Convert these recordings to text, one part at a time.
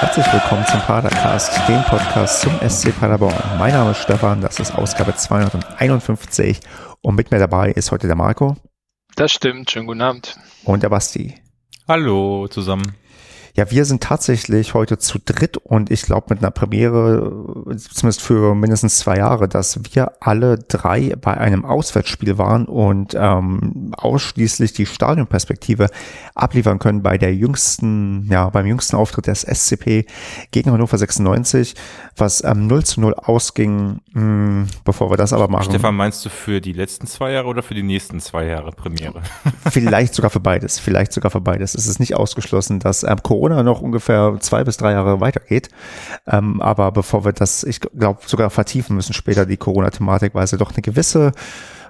Herzlich willkommen zum Padercast, dem Podcast zum SC Paderborn. Mein Name ist Stefan, das ist Ausgabe 251 und mit mir dabei ist heute der Marco. Das stimmt, schönen guten Abend. Und der Basti. Hallo zusammen. Ja, wir sind tatsächlich heute zu dritt und ich glaube mit einer Premiere, zumindest für mindestens zwei Jahre, dass wir alle drei bei einem Auswärtsspiel waren und ähm, ausschließlich die Stadionperspektive abliefern können bei der jüngsten, ja, beim jüngsten Auftritt des SCP gegen Hannover 96, was ähm, 0 zu 0 ausging. Mh, hm, bevor wir das aber machen. Stefan, meinst du für die letzten zwei Jahre oder für die nächsten zwei Jahre Premiere? Vielleicht sogar für beides, vielleicht sogar für beides. Es ist nicht ausgeschlossen, dass ähm, Corona Corona noch ungefähr zwei bis drei Jahre weitergeht. Ähm, aber bevor wir das, ich glaube, sogar vertiefen müssen später die Corona-Thematik, weil sie doch eine gewisse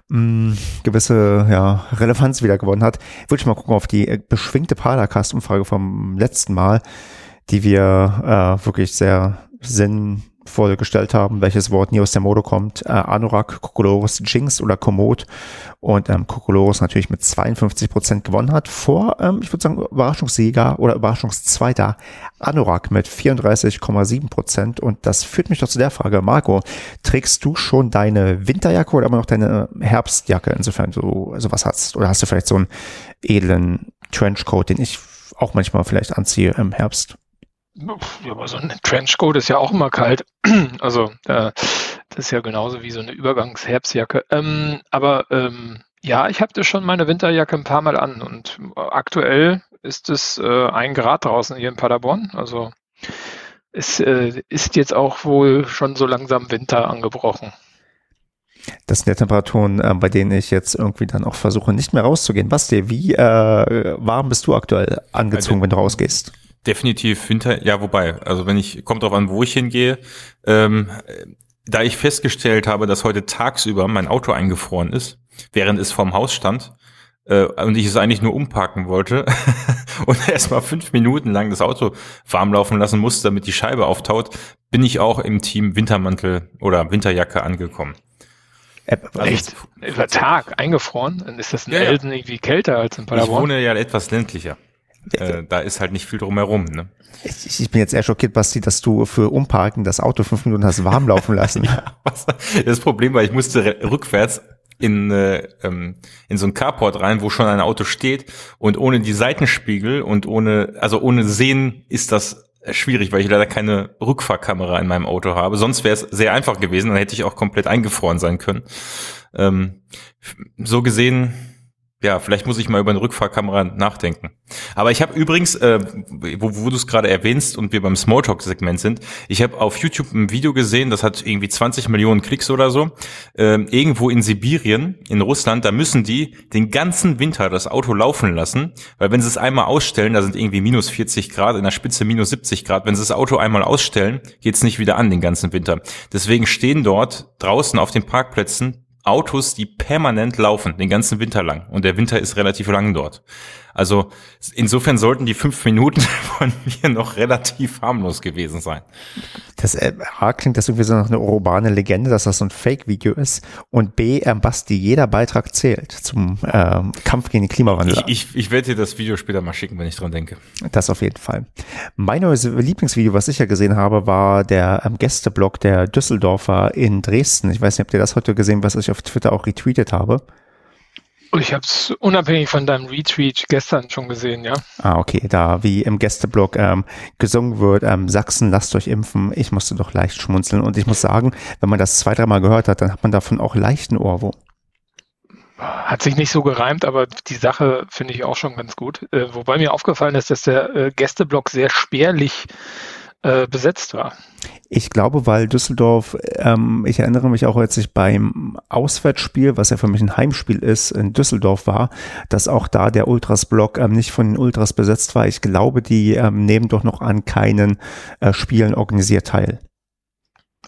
mh, mm, gewisse ja, Relevanz wieder gewonnen hat, würde ich mal gucken auf die äh, beschwingte Paracast-Umfrage vom letzten Mal, die wir äh, wirklich sehr sinn vorgestellt haben, welches Wort nie aus der Mode kommt. Äh, Anorak, Kokolores, Jinx oder Komoot. Und ähm, Kokolores natürlich mit 52 Prozent gewonnen hat vor, ähm, ich würde sagen, Überraschungssieger oder Überraschungszweiter Anorak mit 34,7 Prozent. Und das führt mich doch zu der Frage, Marco, trägst du schon deine Winterjacke oder immer noch deine Herbstjacke, insofern du sowas hast? Oder hast du vielleicht so einen edlen Trenchcoat, den ich auch manchmal vielleicht anziehe im Herbst? Ja, aber so ein Trenchcoat ist ja auch immer kalt. Also äh, das ist ja genauso wie so eine Übergangsherbstjacke. Ähm, aber ähm, ja, ich habe das schon meine Winterjacke ein paar Mal an und aktuell ist es äh, ein Grad draußen hier in Paderborn. Also es äh, ist jetzt auch wohl schon so langsam Winter angebrochen. Das sind ja Temperaturen, äh, bei denen ich jetzt irgendwie dann auch versuche, nicht mehr rauszugehen. Basti, wie äh, warm bist du aktuell angezogen, wenn du rausgehst? Definitiv Winter, ja, wobei, also wenn ich, kommt drauf an, wo ich hingehe, ähm, da ich festgestellt habe, dass heute tagsüber mein Auto eingefroren ist, während es vorm Haus stand, äh, und ich es eigentlich nur umparken wollte und erstmal fünf Minuten lang das Auto warm laufen lassen musste, damit die Scheibe auftaut, bin ich auch im Team Wintermantel oder Winterjacke angekommen. Äh, also Echt? Über Tag eingefroren? Dann ist das in ja, Elsen irgendwie kälter als in Paderborn? Ich wohne ja etwas ländlicher. Äh, da ist halt nicht viel drumherum. Ne? Ich, ich bin jetzt eher schockiert, Basti, dass du für Umparken das Auto fünf Minuten hast warm laufen lassen. ja, was, das Problem war, ich musste rückwärts in, äh, ähm, in so ein Carport rein, wo schon ein Auto steht und ohne die Seitenspiegel und ohne, also ohne Sehen ist das schwierig, weil ich leider keine Rückfahrkamera in meinem Auto habe. Sonst wäre es sehr einfach gewesen, dann hätte ich auch komplett eingefroren sein können. Ähm, so gesehen ja, vielleicht muss ich mal über eine Rückfahrkamera nachdenken. Aber ich habe übrigens, äh, wo, wo du es gerade erwähnst und wir beim Smalltalk-Segment sind, ich habe auf YouTube ein Video gesehen, das hat irgendwie 20 Millionen Klicks oder so. Äh, irgendwo in Sibirien, in Russland, da müssen die den ganzen Winter das Auto laufen lassen, weil wenn sie es einmal ausstellen, da sind irgendwie minus 40 Grad, in der Spitze minus 70 Grad, wenn sie das Auto einmal ausstellen, geht's nicht wieder an den ganzen Winter. Deswegen stehen dort draußen auf den Parkplätzen Autos, die permanent laufen, den ganzen Winter lang. Und der Winter ist relativ lang dort. Also insofern sollten die fünf Minuten von mir noch relativ harmlos gewesen sein. Das äh, A klingt das irgendwie so nach einer urbane Legende, dass das so ein Fake-Video ist. Und B, ähm, Basti, jeder Beitrag zählt zum ähm, Kampf gegen den Klimawandel. Ich, ich, ich werde dir das Video später mal schicken, wenn ich dran denke. Das auf jeden Fall. Mein neues Lieblingsvideo, was ich ja gesehen habe, war der ähm, Gästeblog der Düsseldorfer in Dresden. Ich weiß nicht, habt ihr das heute gesehen, was ich auf Twitter auch retweetet habe? Ich habe es unabhängig von deinem Retweet gestern schon gesehen, ja. Ah, okay. Da wie im Gästeblog ähm, gesungen wird, ähm, Sachsen, lasst euch impfen. Ich musste doch leicht schmunzeln. Und ich muss sagen, wenn man das zwei, dreimal gehört hat, dann hat man davon auch leichten Ohrwurm. Hat sich nicht so gereimt, aber die Sache finde ich auch schon ganz gut. Äh, wobei mir aufgefallen ist, dass der äh, Gästeblog sehr spärlich äh, besetzt war. Ich glaube, weil Düsseldorf, ähm, ich erinnere mich auch, als ich beim Auswärtsspiel, was ja für mich ein Heimspiel ist, in Düsseldorf war, dass auch da der Ultras-Block ähm, nicht von den Ultras besetzt war. Ich glaube, die ähm, nehmen doch noch an keinen äh, Spielen organisiert teil.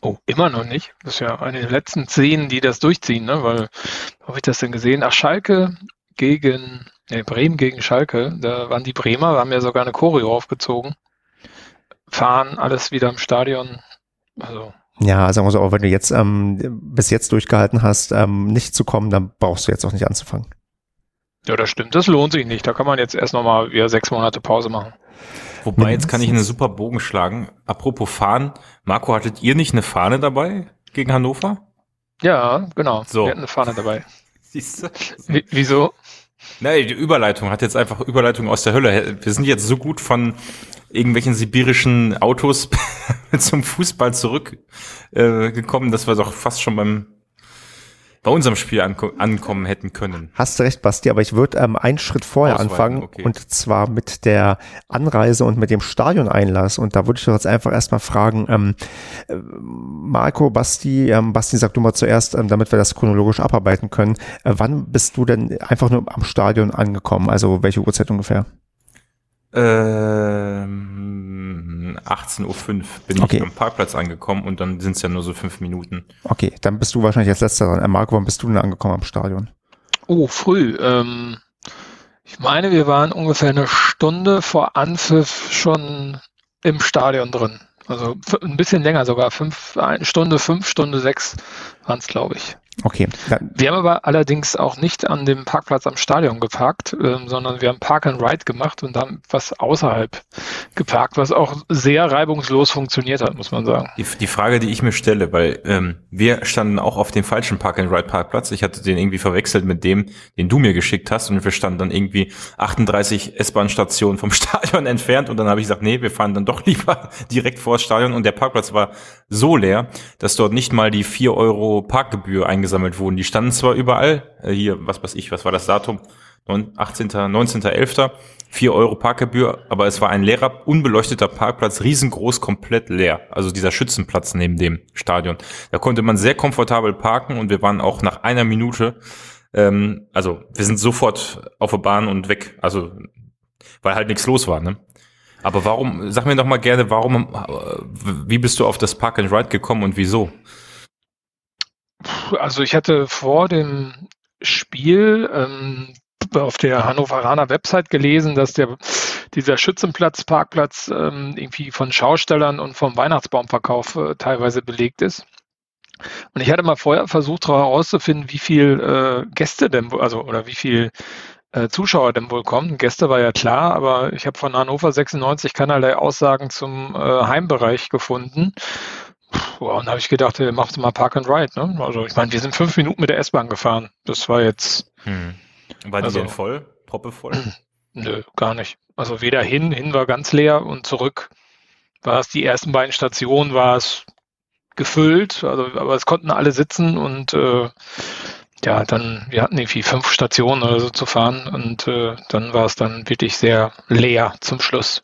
Oh, immer noch nicht. Das ist ja eine der letzten Szenen, die das durchziehen, ne? Weil, habe ich das denn gesehen? Ach, Schalke gegen, nee, Bremen gegen Schalke, da waren die Bremer, haben ja sogar eine Choreo aufgezogen. Fahren, alles wieder im Stadion. Also. Ja, sagen wir so, auch wenn du jetzt ähm, bis jetzt durchgehalten hast, ähm, nicht zu kommen, dann brauchst du jetzt auch nicht anzufangen. Ja, das stimmt. Das lohnt sich nicht. Da kann man jetzt erst nochmal wieder sechs Monate Pause machen. Wobei, jetzt kann ich einen super Bogen schlagen. Apropos Fahnen. Marco, hattet ihr nicht eine Fahne dabei gegen Hannover? Ja, genau. So. Wir hatten eine Fahne dabei. Siehst du? Wie, wieso? Nein, die Überleitung hat jetzt einfach Überleitung aus der Hölle. Wir sind jetzt so gut von irgendwelchen sibirischen Autos zum Fußball zurückgekommen, äh, dass wir doch fast schon beim bei unserem Spiel anko ankommen hätten können. Hast du recht, Basti, aber ich würde ähm, einen Schritt vorher Ausweiten, anfangen okay. und zwar mit der Anreise und mit dem Stadioneinlass. Und da würde ich doch jetzt einfach erstmal fragen, ähm, äh, Marco, Basti, ähm, Basti, sag du mal zuerst, ähm, damit wir das chronologisch abarbeiten können. Äh, wann bist du denn einfach nur am Stadion angekommen? Also welche Uhrzeit ungefähr? Ähm, 18.05 Uhr bin Okay. ich am Parkplatz angekommen und dann sind es ja nur so fünf Minuten. Okay, dann bist du wahrscheinlich als letzter dran. Äh, Marco, wann bist du denn angekommen am Stadion? Oh, früh. Ähm, ich meine, wir waren ungefähr eine Stunde vor Anpfiff schon im Stadion drin. Also ein bisschen länger sogar. Fünf, eine Stunde, fünf, Stunde sechs waren es, glaube ich. Okay, dann, Wir haben aber allerdings auch nicht an dem Parkplatz am Stadion geparkt, ähm, sondern wir haben Park and Ride gemacht und haben was außerhalb geparkt, was auch sehr reibungslos funktioniert hat, muss man sagen. Die, die Frage, die ich mir stelle, weil ähm, wir standen auch auf dem falschen Park-and-Ride-Parkplatz. Ich hatte den irgendwie verwechselt mit dem, den du mir geschickt hast und wir standen dann irgendwie 38 S-Bahn-Stationen vom Stadion entfernt und dann habe ich gesagt, nee, wir fahren dann doch lieber direkt vor das Stadion und der Parkplatz war so leer, dass dort nicht mal die 4 Euro Parkgebühr eingesammelt wurden. Die standen zwar überall, äh, hier, was weiß ich, was war das Datum? 9, 18., 19.11., 4 Euro Parkgebühr, aber es war ein leerer, unbeleuchteter Parkplatz, riesengroß, komplett leer. Also dieser Schützenplatz neben dem Stadion. Da konnte man sehr komfortabel parken und wir waren auch nach einer Minute, ähm, also wir sind sofort auf der Bahn und weg. Also, weil halt nichts los war, ne? Aber warum, sag mir doch mal gerne, warum, äh, wie bist du auf das Park and Ride gekommen und wieso? Also ich hatte vor dem Spiel ähm, auf der Hannoveraner Website gelesen, dass der dieser Schützenplatz, Parkplatz ähm, irgendwie von Schaustellern und vom Weihnachtsbaumverkauf äh, teilweise belegt ist. Und ich hatte mal vorher versucht herauszufinden, wie viel äh, Gäste denn, also oder wie viel äh, Zuschauer denn wohl kommen. Gäste war ja klar, aber ich habe von Hannover 96 keinerlei Aussagen zum äh, Heimbereich gefunden. Puh, und habe ich gedacht, äh, machst du mal Park and Ride. Ne? Also ich meine, wir sind fünf Minuten mit der S-Bahn gefahren. Das war jetzt, Hm. War die Also- denn voll? Proppe voll? nö, gar nicht. Also weder hin, hin war ganz leer und zurück war es die ersten beiden Stationen, war es gefüllt, also, aber es konnten alle sitzen und äh, ja, dann, wir hatten irgendwie fünf Stationen oder so zu fahren und äh, dann war es dann wirklich sehr leer zum Schluss.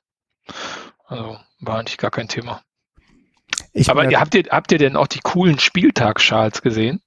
Also war eigentlich gar kein Thema. Ich Aber ihr, habt, ihr, habt ihr denn auch die coolen Spieltagsschals gesehen?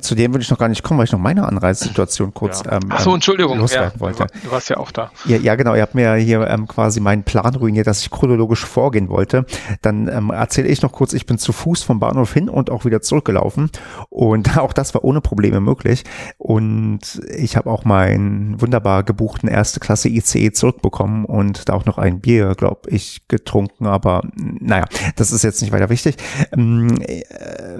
Zu dem würde ich noch gar nicht kommen, weil ich noch meine Anreisesituation kurz Ja. ähm, Ach so, Entschuldigung. loswerden ja, wollte. Du warst ja auch da. Ja, ja, genau. Ihr habt mir hier ähm, quasi meinen Plan ruiniert, dass ich chronologisch vorgehen wollte. Dann ähm, erzähle ich noch kurz, ich bin zu Fuß vom Bahnhof hin und auch wieder zurückgelaufen. Und auch das war ohne Probleme möglich. Und ich habe auch meinen wunderbar gebuchten erste Klasse ICE zurückbekommen und da auch noch ein Bier, glaube ich, getrunken. Aber naja, das ist jetzt nicht weiter wichtig. Ähm, äh,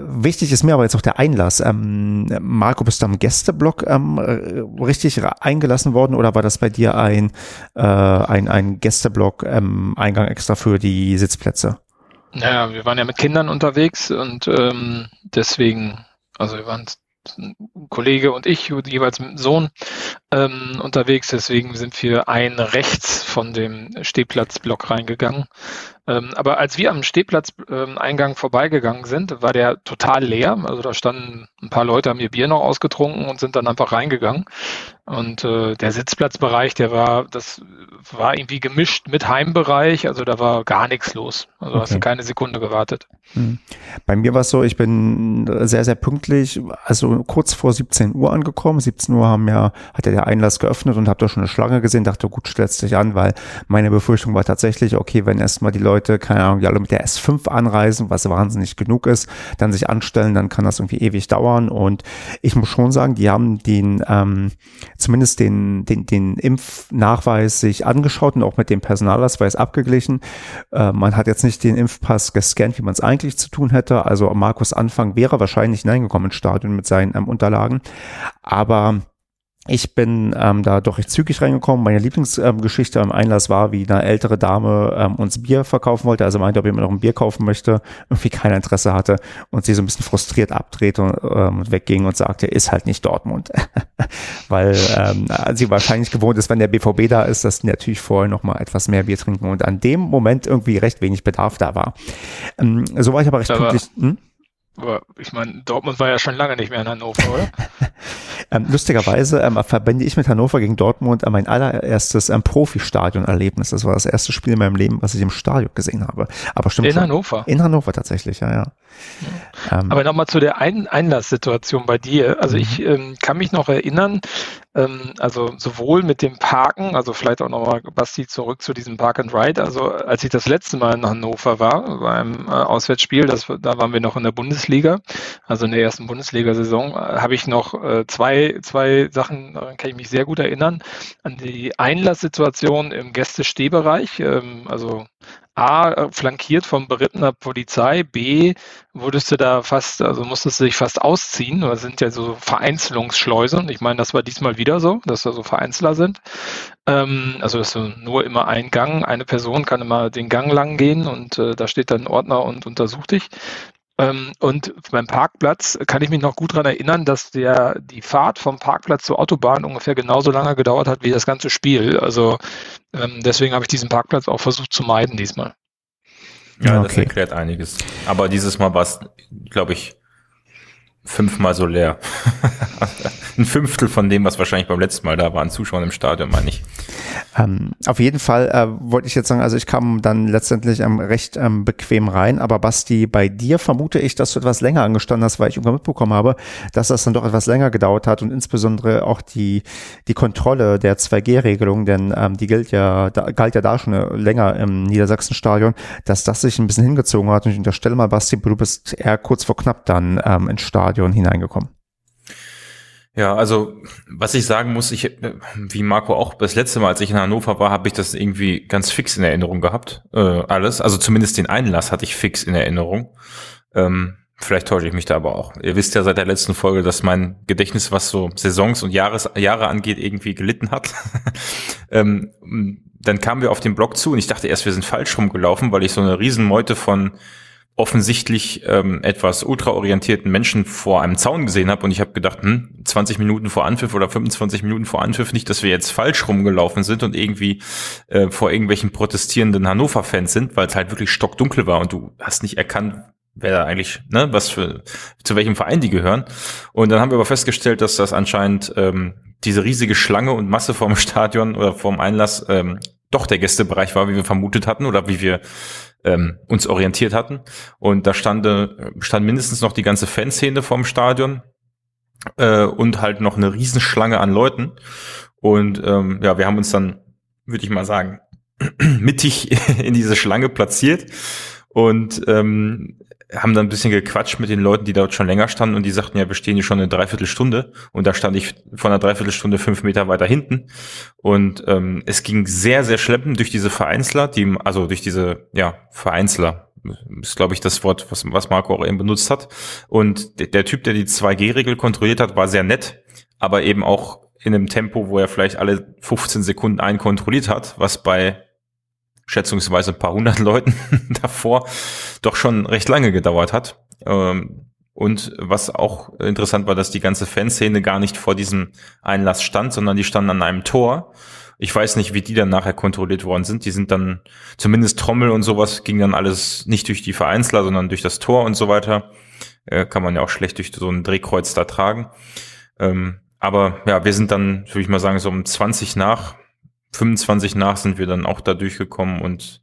wichtig ist mir aber jetzt auch der Einlass. Ähm, Marco, bist du am Gästeblock ähm, äh, richtig eingelassen worden oder war das bei dir ein, äh, ein, ein Gästeblock ähm, Eingang extra für die Sitzplätze? Naja, wir waren ja mit Kindern unterwegs und ähm, deswegen, also wir waren ein Kollege und ich, jeweils mit dem Sohn ähm, unterwegs, deswegen sind wir ein rechts von dem Stehplatzblock reingegangen. Ähm, aber als wir am Stehplatzeingang vorbeigegangen sind, war der total leer. Also da standen ein paar Leute, haben ihr Bier noch ausgetrunken und sind dann einfach reingegangen. Und äh, der Sitzplatzbereich, der war, das war irgendwie gemischt mit Heimbereich, also da war gar nichts los. Also hast du Okay. keine Sekunde gewartet. Bei mir war es so, ich bin sehr, sehr pünktlich, also kurz vor 17 Uhr angekommen. 17 Uhr haben ja, hat ja offizielle Einlass geöffnet und habe da schon eine Schlange gesehen, dachte, gut, stellst dich an, weil meine Befürchtung war tatsächlich, okay, wenn erstmal die Leute, keine Ahnung, die alle mit der S5 anreisen, was wahnsinnig genug ist, dann sich anstellen, dann kann das irgendwie ewig dauern. Und ich muss schon sagen, die haben den, ähm, zumindest den, den, den Impfnachweis sich angeschaut und auch mit dem Personalausweis abgeglichen. Äh, man hat jetzt nicht den Impfpass gescannt, wie man es eigentlich zu tun hätte. Also Markus Anfang wäre wahrscheinlich hineingekommen ins Stadion mit seinen ähm, Unterlagen. Aber ich bin ähm, da doch recht zügig reingekommen. Meine Lieblingsgeschichte ähm, am Einlass war, wie eine ältere Dame ähm, uns Bier verkaufen wollte, also meinte, ob jemand noch ein Bier kaufen möchte, irgendwie kein Interesse hatte und sie so ein bisschen frustriert abdrehte und ähm, wegging und sagte, ist halt nicht Dortmund. Weil ähm, sie wahrscheinlich gewohnt ist, wenn der BVB da ist, dass natürlich vorher noch mal etwas mehr Bier trinken und an dem Moment irgendwie recht wenig Bedarf da war. Ähm, so war ich aber recht aber, pünktlich. Hm? Aber ich meine, Dortmund war ja schon lange nicht mehr in Hannover, oder? ähm, lustigerweise ähm, verbinde ich mit Hannover gegen Dortmund äh, mein allererstes ähm, Profi-Stadion-Erlebnis. Das war das erste Spiel in meinem Leben, was ich im Stadion gesehen habe. Aber stimmt In schon. Hannover? In Hannover tatsächlich, ja, ja. Ähm, Aber nochmal zu der Ein Einlasssituation bei dir. Also ich ähm, kann mich noch erinnern, ähm, also sowohl mit dem Parken, also vielleicht auch nochmal, Basti, zurück zu diesem Park and Ride. Also als ich das letzte Mal in Hannover war, beim äh, Auswärtsspiel, das, da waren wir noch in der Bundesliga, also in der ersten Bundesliga-Saison, äh, habe ich noch äh, zwei, zwei Sachen, daran kann ich mich sehr gut erinnern, an die Einlasssituation im Gästestehbereich, ähm, also A, äh, flankiert vom berittener Polizei, B, wurdest du da fast, also musstest du dich fast ausziehen, das sind ja so Vereinzelungsschleusen. Ich meine, das war diesmal wieder so, dass da so Vereinzeler sind. Ähm, also, dass du nur immer einen Gang, eine Person kann immer den Gang lang gehen und äh, da steht dann ein Ordner und untersucht dich. Ähm, und beim Parkplatz kann ich mich noch gut daran erinnern, dass der, die Fahrt vom Parkplatz zur Autobahn ungefähr genauso lange gedauert hat wie das ganze Spiel. Also ähm, deswegen habe ich diesen Parkplatz auch versucht zu meiden diesmal. Ja, okay. das erklärt einiges. Aber dieses Mal war es, glaube ich, fünfmal so leer. Ein Fünftel von dem, was wahrscheinlich beim letzten Mal da war, an Zuschauern im Stadion, meine ich. Ähm, auf jeden Fall äh, wollte ich jetzt sagen, also ich kam dann letztendlich ähm, recht ähm, bequem rein, aber Basti, bei dir vermute ich, dass du etwas länger angestanden hast, weil ich irgendwann mitbekommen habe, dass das dann doch etwas länger gedauert hat und insbesondere auch die, die Kontrolle der 2G-Regelung, denn ähm, die gilt ja, da, galt ja da schon länger im Niedersachsenstadion, dass das sich ein bisschen hingezogen hat und ich unterstelle mal, Basti, du bist eher kurz vor knapp dann ähm, ins Stadion hineingekommen. Ja, also was ich sagen muss, ich wie Marco auch das letzte Mal, als ich in Hannover war, habe ich das irgendwie ganz fix in Erinnerung gehabt. Äh, alles, also zumindest den Einlass hatte ich fix in Erinnerung. Ähm, vielleicht täusche ich mich da aber auch. Ihr wisst ja seit der letzten Folge, dass mein Gedächtnis, was so Saisons und Jahres, Jahre angeht, irgendwie gelitten hat. ähm, dann kamen wir auf den Block zu und ich dachte erst, wir sind falsch rumgelaufen, weil ich so eine Riesenmeute von offensichtlich ähm, etwas ultraorientierten Menschen vor einem Zaun gesehen habe und ich habe gedacht, hm, 20 Minuten vor Anpfiff oder 25 Minuten vor Anpfiff nicht, dass wir jetzt falsch rumgelaufen sind und irgendwie äh, vor irgendwelchen protestierenden Hannover-Fans sind, weil es halt wirklich stockdunkel war und du hast nicht erkannt, wer da eigentlich, ne, was für, zu welchem Verein die gehören. Und dann haben wir aber festgestellt, dass das anscheinend ähm, diese riesige Schlange und Masse vorm Stadion oder vorm Einlass ähm, doch der Gästebereich war, wie wir vermutet hatten oder wie wir ähm, uns orientiert hatten. Und da stand, stand mindestens noch die ganze Fanszene vorm Stadion äh, und halt noch eine Riesenschlange an Leuten. Und ähm, ja, wir haben uns dann, würde ich mal sagen, mittig in diese Schlange platziert und ähm, haben dann ein bisschen gequatscht mit den Leuten, die dort schon länger standen und die sagten, ja, wir stehen hier schon eine Dreiviertelstunde. Und da stand ich von einer Dreiviertelstunde fünf Meter weiter hinten. Und ähm, es ging sehr, sehr schleppend durch diese Vereinzler, die, also durch diese, ja, Vereinzler, ist, glaube ich, das Wort, was, was Marco auch eben benutzt hat. Und der, der Typ, der die 2G-Regel kontrolliert hat, war sehr nett, aber eben auch in einem Tempo, wo er vielleicht alle 15 Sekunden einen kontrolliert hat, was bei schätzungsweise ein paar hundert Leuten davor doch schon recht lange gedauert hat. Ähm, und was auch interessant war, dass die ganze Fanszene gar nicht vor diesem Einlass stand, sondern die standen an einem Tor. Ich weiß nicht, wie die dann nachher kontrolliert worden sind. Die sind dann, zumindest Trommel und sowas, ging dann alles nicht durch die Vereinzler, sondern durch das Tor und so weiter. Äh, kann man ja auch schlecht durch so ein Drehkreuz da tragen. Ähm, aber ja, wir sind dann, würde ich mal sagen, so um 20 nach 25 nach sind wir dann auch da durchgekommen und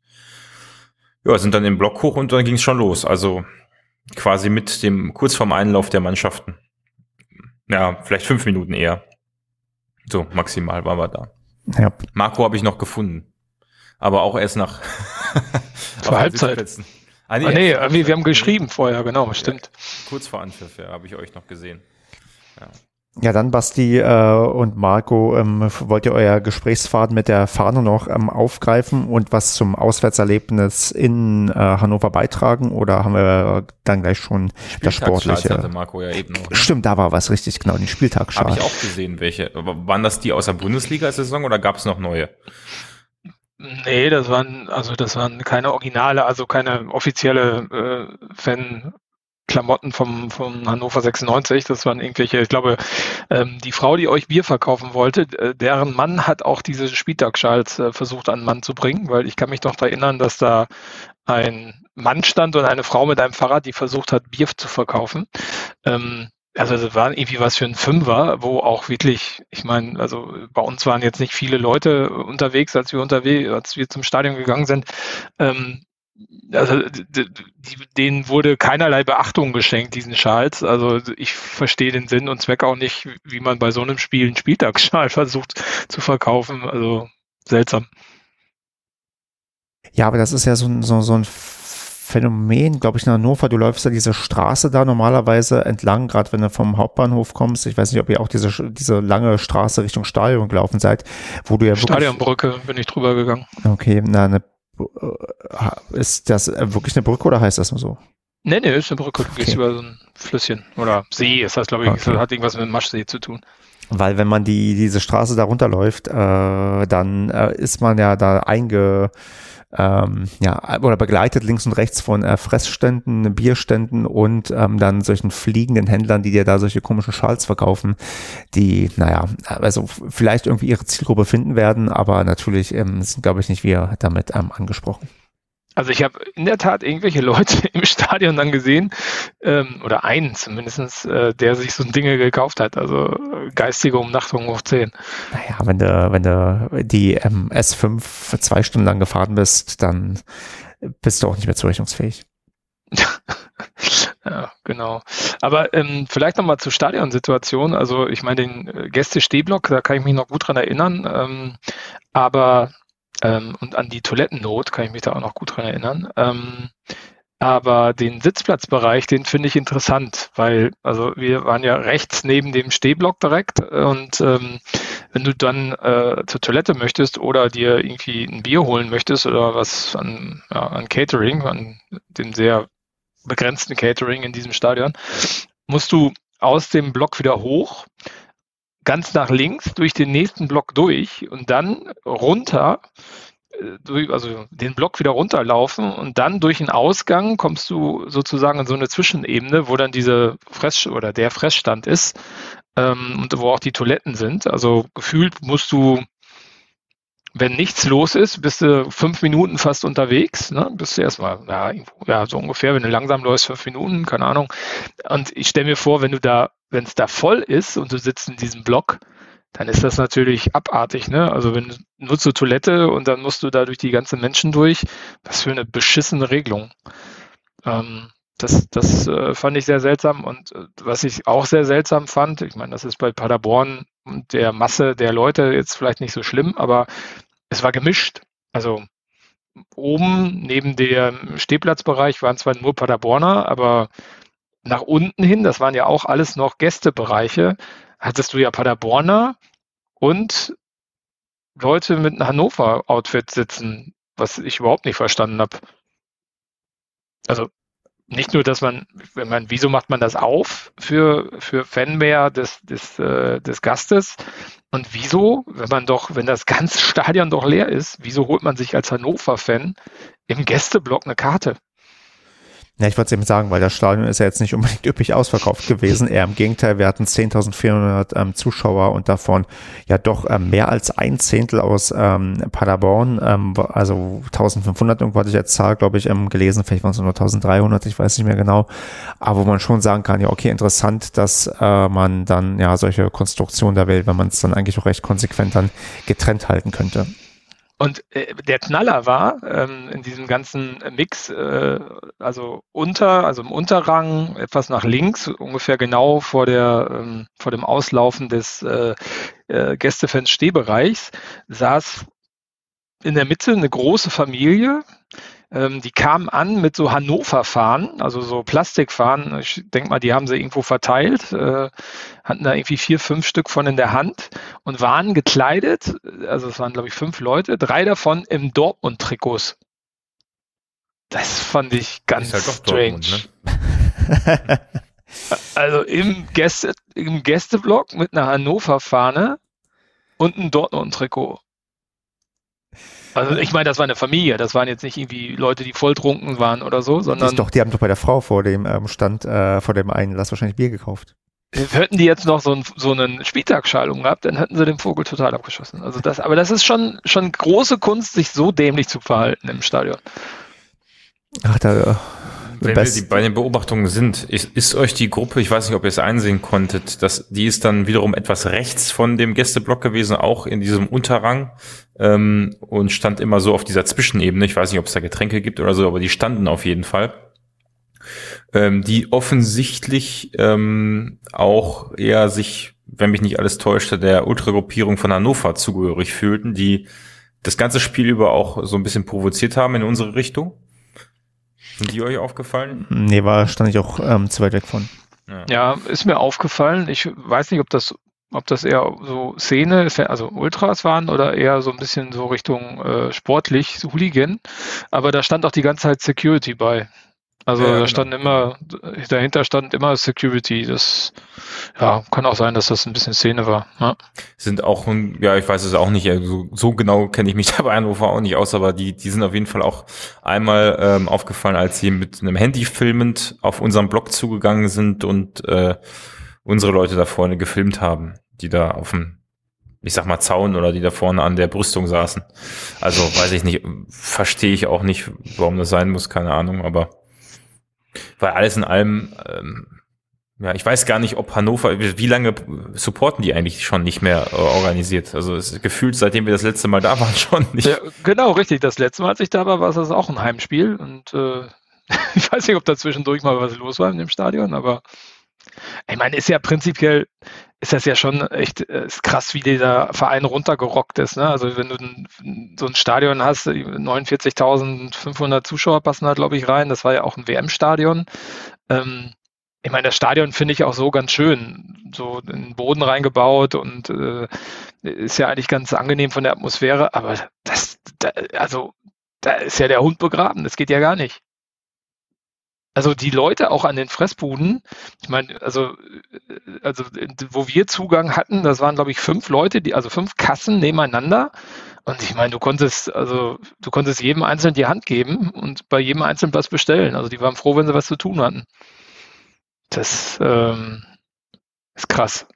ja, sind dann im Block hoch und dann ging es schon los. Also quasi mit dem, kurz vorm Einlauf der Mannschaften. Ja, vielleicht fünf Minuten eher. So, maximal waren wir da. Ja. Marco habe ich noch gefunden. Aber auch erst nach Zur Halbzeit. Ah, nee, ah, nee wir, wir haben geschrieben vorher, genau, stimmt. Ja, kurz vor Anpfiff, ja, habe ich euch noch gesehen. Ja. Ja, dann Basti äh, und Marco, ähm, wollt ihr euer Gesprächsfaden mit der Fahne noch ähm, aufgreifen und was zum Auswärtserlebnis in äh, Hannover beitragen oder haben wir dann gleich schon das Sportliche? Hatte Marco ja eben noch, ne? Stimmt, da war was richtig, genau, den Spieltag Habe ich auch gesehen, welche. Waren das die aus der Bundesliga-Saison oder gab es noch neue? Nee, das waren, also das waren keine Originale, also keine offizielle äh, Fan, Klamotten vom, vom Hannover 96. Das waren irgendwelche, ich glaube, ähm, die Frau, die euch Bier verkaufen wollte, äh, deren Mann hat auch diese Spieltagsschals äh, versucht an Mann zu bringen, weil ich kann mich doch erinnern, dass da ein Mann stand und eine Frau mit einem Fahrrad, die versucht hat, Bier zu verkaufen. Ähm, also das war irgendwie was für ein Fünfer, wo auch wirklich, ich meine, also bei uns waren jetzt nicht viele Leute unterwegs, als wir unterwegs, als wir zum Stadion gegangen sind. Ähm, also denen wurde keinerlei Beachtung geschenkt, diesen Schals. Also ich verstehe den Sinn und Zweck auch nicht, wie man bei so einem Spiel einen Spieltagsschal versucht zu verkaufen. Also seltsam. Ja, aber das ist ja so, ein, so, so ein Phänomen, glaube ich, in Hannover. Du läufst ja diese Straße da normalerweise entlang, gerade wenn du vom Hauptbahnhof kommst. Ich weiß nicht, ob ihr auch diese, diese lange Straße Richtung Stadion gelaufen seid, wo du ja Stadionbrücke bin ich drüber gegangen. Okay, na, eine ist das wirklich eine Brücke oder heißt das nur so? Nee, nee, ist eine Brücke. Du okay. gehst über so ein Flüsschen oder See, das, glaube ich, okay. hat irgendwas mit dem Maschsee zu tun. Weil wenn man die, diese Straße da runterläuft, äh, dann äh, ist man ja da einge, ähm, ja, oder begleitet links und rechts von äh, Fressständen, Bierständen und ähm, dann solchen fliegenden Händlern, die dir da solche komischen Schals verkaufen, die, naja, also vielleicht irgendwie ihre Zielgruppe finden werden, aber natürlich ähm, sind, glaube ich, nicht wir damit ähm, angesprochen. Also ich habe in der Tat irgendwelche Leute im Stadion dann gesehen, ähm, oder einen zumindestens, äh, der sich so ein Dinge gekauft hat. Also äh, geistige Umnachtung hoch 10. Naja, wenn du, wenn du die ähm, S5 zwei Stunden lang gefahren bist, dann bist du auch nicht mehr zurechnungsfähig. ja, genau. Aber ähm, vielleicht nochmal zur Stadionsituation. Also ich meine, den äh, Gäste-Stehblock, da kann ich mich noch gut dran erinnern. Ähm, aber ähm, und an die Toilettennot kann ich mich da auch noch gut dran erinnern. Ähm, aber den Sitzplatzbereich, den finde ich interessant, weil, also wir waren ja rechts neben dem Stehblock direkt und ähm, wenn du dann äh, zur Toilette möchtest oder dir irgendwie ein Bier holen möchtest oder was an, ja, an Catering, an dem sehr begrenzten Catering in diesem Stadion, musst du aus dem Block wieder hoch ganz nach links durch den nächsten Block durch und dann runter, äh, also den Block wieder runterlaufen und dann durch den Ausgang kommst du sozusagen in so eine Zwischenebene, wo dann diese Fress oder der Fressstand ist ähm, und wo auch die Toiletten sind. Also gefühlt musst du wenn nichts los ist, bist du fünf Minuten fast unterwegs. Ne? Bist du erstmal, ja, ja, so ungefähr, wenn du langsam läufst, fünf Minuten, keine Ahnung. Und ich stelle mir vor, wenn du da wenn es da voll ist und du sitzt in diesem Block, dann ist das natürlich abartig. Ne? Also wenn du nur zur Toilette und dann musst du da durch die ganzen Menschen durch, was für eine beschissene Regelung. Ähm, das das äh, fand ich sehr seltsam und äh, was ich auch sehr seltsam fand, ich meine, das ist bei Paderborn und der Masse der Leute jetzt vielleicht nicht so schlimm, aber es war gemischt. Also oben neben dem Stehplatzbereich waren zwar nur Paderborner, aber nach unten hin, das waren ja auch alles noch Gästebereiche, hattest du ja Paderborner und Leute mit einem Hannover-Outfit sitzen, was ich überhaupt nicht verstanden habe. Also nicht nur, dass man, wenn man, wieso macht man das auf für, für Fanmare des, des, äh, des Gastes? Und wieso, wenn man doch, wenn das ganze Stadion doch leer ist, wieso holt man sich als Hannover-Fan im Gästeblock eine Karte? Ja, ich wollte es eben sagen, weil das Stadion ist ja jetzt nicht unbedingt üppig ausverkauft gewesen. Eher im Gegenteil, wir hatten 10.400 ähm, Zuschauer und davon ja doch ähm, mehr als ein Zehntel aus ähm, Paderborn. Ähm, also 1.500 irgendwo hatte ich jetzt Zahl, glaube ich, ähm, gelesen. Vielleicht waren es nur 1.300, ich weiß nicht mehr genau. Aber wo man schon sagen kann, ja, okay, interessant, dass äh, man dann ja solche Konstruktionen der Welt, wenn man es dann eigentlich auch recht konsequent dann getrennt halten könnte. Und äh, der Knaller war ähm, in diesem ganzen Mix, äh, also unter, also im Unterrang, etwas nach links, ungefähr genau vor der ähm, vor dem Auslaufen des äh, äh, Gästefans-Stehbereichs, saß in der Mitte eine große Familie, ähm, die kamen an mit so Hannover-Fahnen, also so Plastikfahnen. Ich denke mal, die haben sie irgendwo verteilt, äh, hatten da irgendwie vier, fünf Stück von in der Hand und waren gekleidet. Also es waren, glaube ich, fünf Leute, drei davon im Dortmund-Trikots. Das fand ich ganz halt strange. Dortmund, ne? also im, Gäste, im Gästeblock mit einer Hannover-Fahne und ein Dortmund-Trikot. Also ich meine, das war eine Familie, das waren jetzt nicht irgendwie Leute, die volltrunken waren oder so, sondern. doch, die haben doch bei der Frau vor dem ähm, Stand, äh, vor dem Einlass wahrscheinlich Bier gekauft. Hätten die jetzt noch so, ein, so einen Spieltagsschalung gehabt, dann hätten sie den Vogel total abgeschossen. Also das, aber das ist schon, schon große Kunst, sich so dämlich zu verhalten im Stadion. Ach, da, wenn wir die, bei den Beobachtungen sind, ist, ist euch die Gruppe, ich weiß nicht, ob ihr es einsehen konntet, dass die ist dann wiederum etwas rechts von dem Gästeblock gewesen, auch in diesem Unterrang ähm, und stand immer so auf dieser Zwischenebene. Ich weiß nicht, ob es da Getränke gibt oder so, aber die standen auf jeden Fall. Ähm, die offensichtlich ähm, auch eher sich, wenn mich nicht alles täuschte, der Ultragruppierung von Hannover zugehörig fühlten, die das ganze Spiel über auch so ein bisschen provoziert haben in unsere Richtung. Sind die euch aufgefallen? Nee, war, stand ich auch ähm, zu weit weg von. Ja. ja, ist mir aufgefallen. Ich weiß nicht, ob das, ob das eher so Szene, also Ultras waren oder eher so ein bisschen so Richtung äh, sportlich, Hooligan. Aber da stand auch die ganze Zeit Security bei. Also ja, da genau. stand immer, dahinter stand immer Security. Das ja, kann auch sein, dass das ein bisschen Szene war. Ja. Sind auch, ja, ich weiß es auch nicht, also so genau kenne ich mich da bei Hannover auch nicht aus, aber die, die sind auf jeden Fall auch einmal ähm, aufgefallen, als sie mit einem Handy filmend auf unseren Blog zugegangen sind und äh, unsere Leute da vorne gefilmt haben, die da auf dem ich sag mal Zaun oder die da vorne an der Brüstung saßen. Also weiß ich nicht, verstehe ich auch nicht, warum das sein muss, keine Ahnung, aber weil alles in allem, ähm, ja, ich weiß gar nicht, ob Hannover, wie lange supporten die eigentlich schon nicht mehr äh, organisiert? Also es gefühlt, seitdem wir das letzte Mal da waren, schon nicht. Ja, genau, richtig. Das letzte Mal, als ich da war, war es auch ein Heimspiel und äh, ich weiß nicht, ob da zwischendurch mal was los war in dem Stadion, aber ich meine, ist ja prinzipiell, ist das ja schon echt ist krass, wie dieser Verein runtergerockt ist. Ne? Also wenn du so ein Stadion hast, 49.500 Zuschauer passen da, glaube ich, rein. Das war ja auch ein WM-Stadion. Ähm, ich meine, das Stadion finde ich auch so ganz schön, so in den Boden reingebaut und äh, ist ja eigentlich ganz angenehm von der Atmosphäre. Aber das, da, also da ist ja der Hund begraben. Das geht ja gar nicht. Also die Leute auch an den Fressbuden, ich meine, also, also wo wir Zugang hatten, das waren, glaube ich, fünf Leute, die, also fünf Kassen nebeneinander. Und ich meine, du konntest, also du konntest jedem Einzelnen die Hand geben und bei jedem Einzelnen was bestellen. Also die waren froh, wenn sie was zu tun hatten. Das ähm, ist krass.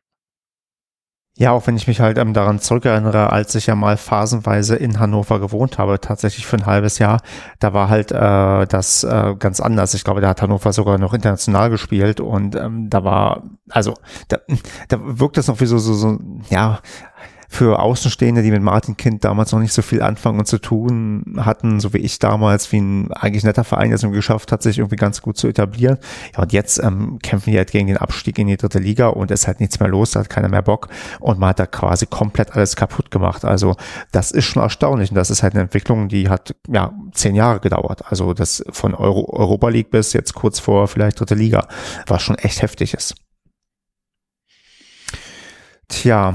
Ja, auch wenn ich mich halt ähm, daran zurückerinnere, als ich ja mal phasenweise in Hannover gewohnt habe, tatsächlich für ein halbes Jahr, da war halt äh, das äh, ganz anders. Ich glaube, da hat Hannover sogar noch international gespielt und ähm, da war, also da, da wirkt das noch wie so, so, so ja, für Außenstehende, die mit Martin Kind damals noch nicht so viel anfangen und zu tun hatten, so wie ich damals, wie ein eigentlich netter Verein, der es geschafft hat, sich irgendwie ganz gut zu etablieren. Ja, und jetzt ähm, kämpfen die halt gegen den Abstieg in die dritte Liga und es ist halt nichts mehr los, da hat keiner mehr Bock und man hat da quasi komplett alles kaputt gemacht. Also das ist schon erstaunlich und das ist halt eine Entwicklung, die hat ja zehn Jahre gedauert. Also das von Euro Europa League bis jetzt kurz vor vielleicht dritte Liga, was schon echt heftig ist. Tja,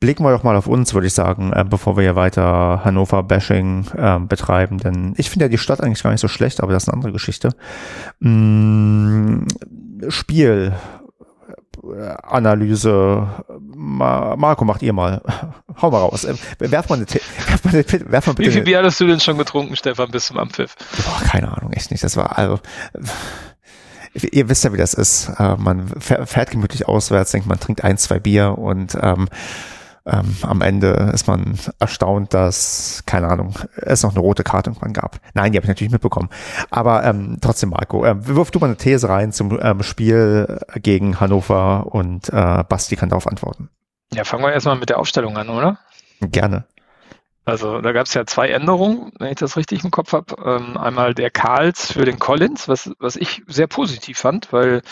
blicken wir doch mal auf uns, würde ich sagen, äh, bevor wir hier weiter Hannover-Bashing äh, betreiben. Denn ich finde ja die Stadt eigentlich gar nicht so schlecht, aber das ist eine andere Geschichte. Mm, Spiel. Äh, Analyse. Ma Marco, macht ihr mal. Hau mal raus. Äh, werf mal eine, werf mal eine, werf mal bitte Wie viel Bier hast du denn schon getrunken, Stefan, bis zum Ampfiff? Boah, keine Ahnung, echt nicht. Das war also ihr wisst ja, wie das ist. Äh, man fährt gemütlich auswärts, denkt, man trinkt ein, zwei Bier und ähm, ähm, am Ende ist man erstaunt, dass, keine Ahnung, es noch eine rote Karte irgendwann gab. Nein, die habe ich natürlich mitbekommen. Aber ähm, trotzdem, Marco, äh, wirf du mal eine These rein zum ähm, Spiel gegen Hannover und äh, Basti kann darauf antworten. Ja, fangen wir erstmal mit der Aufstellung an, oder? Gerne. Also da gab es ja zwei Änderungen, wenn ich das richtig im Kopf habe. Ähm, einmal der Karls für den Collins, was, was ich sehr positiv fand, weil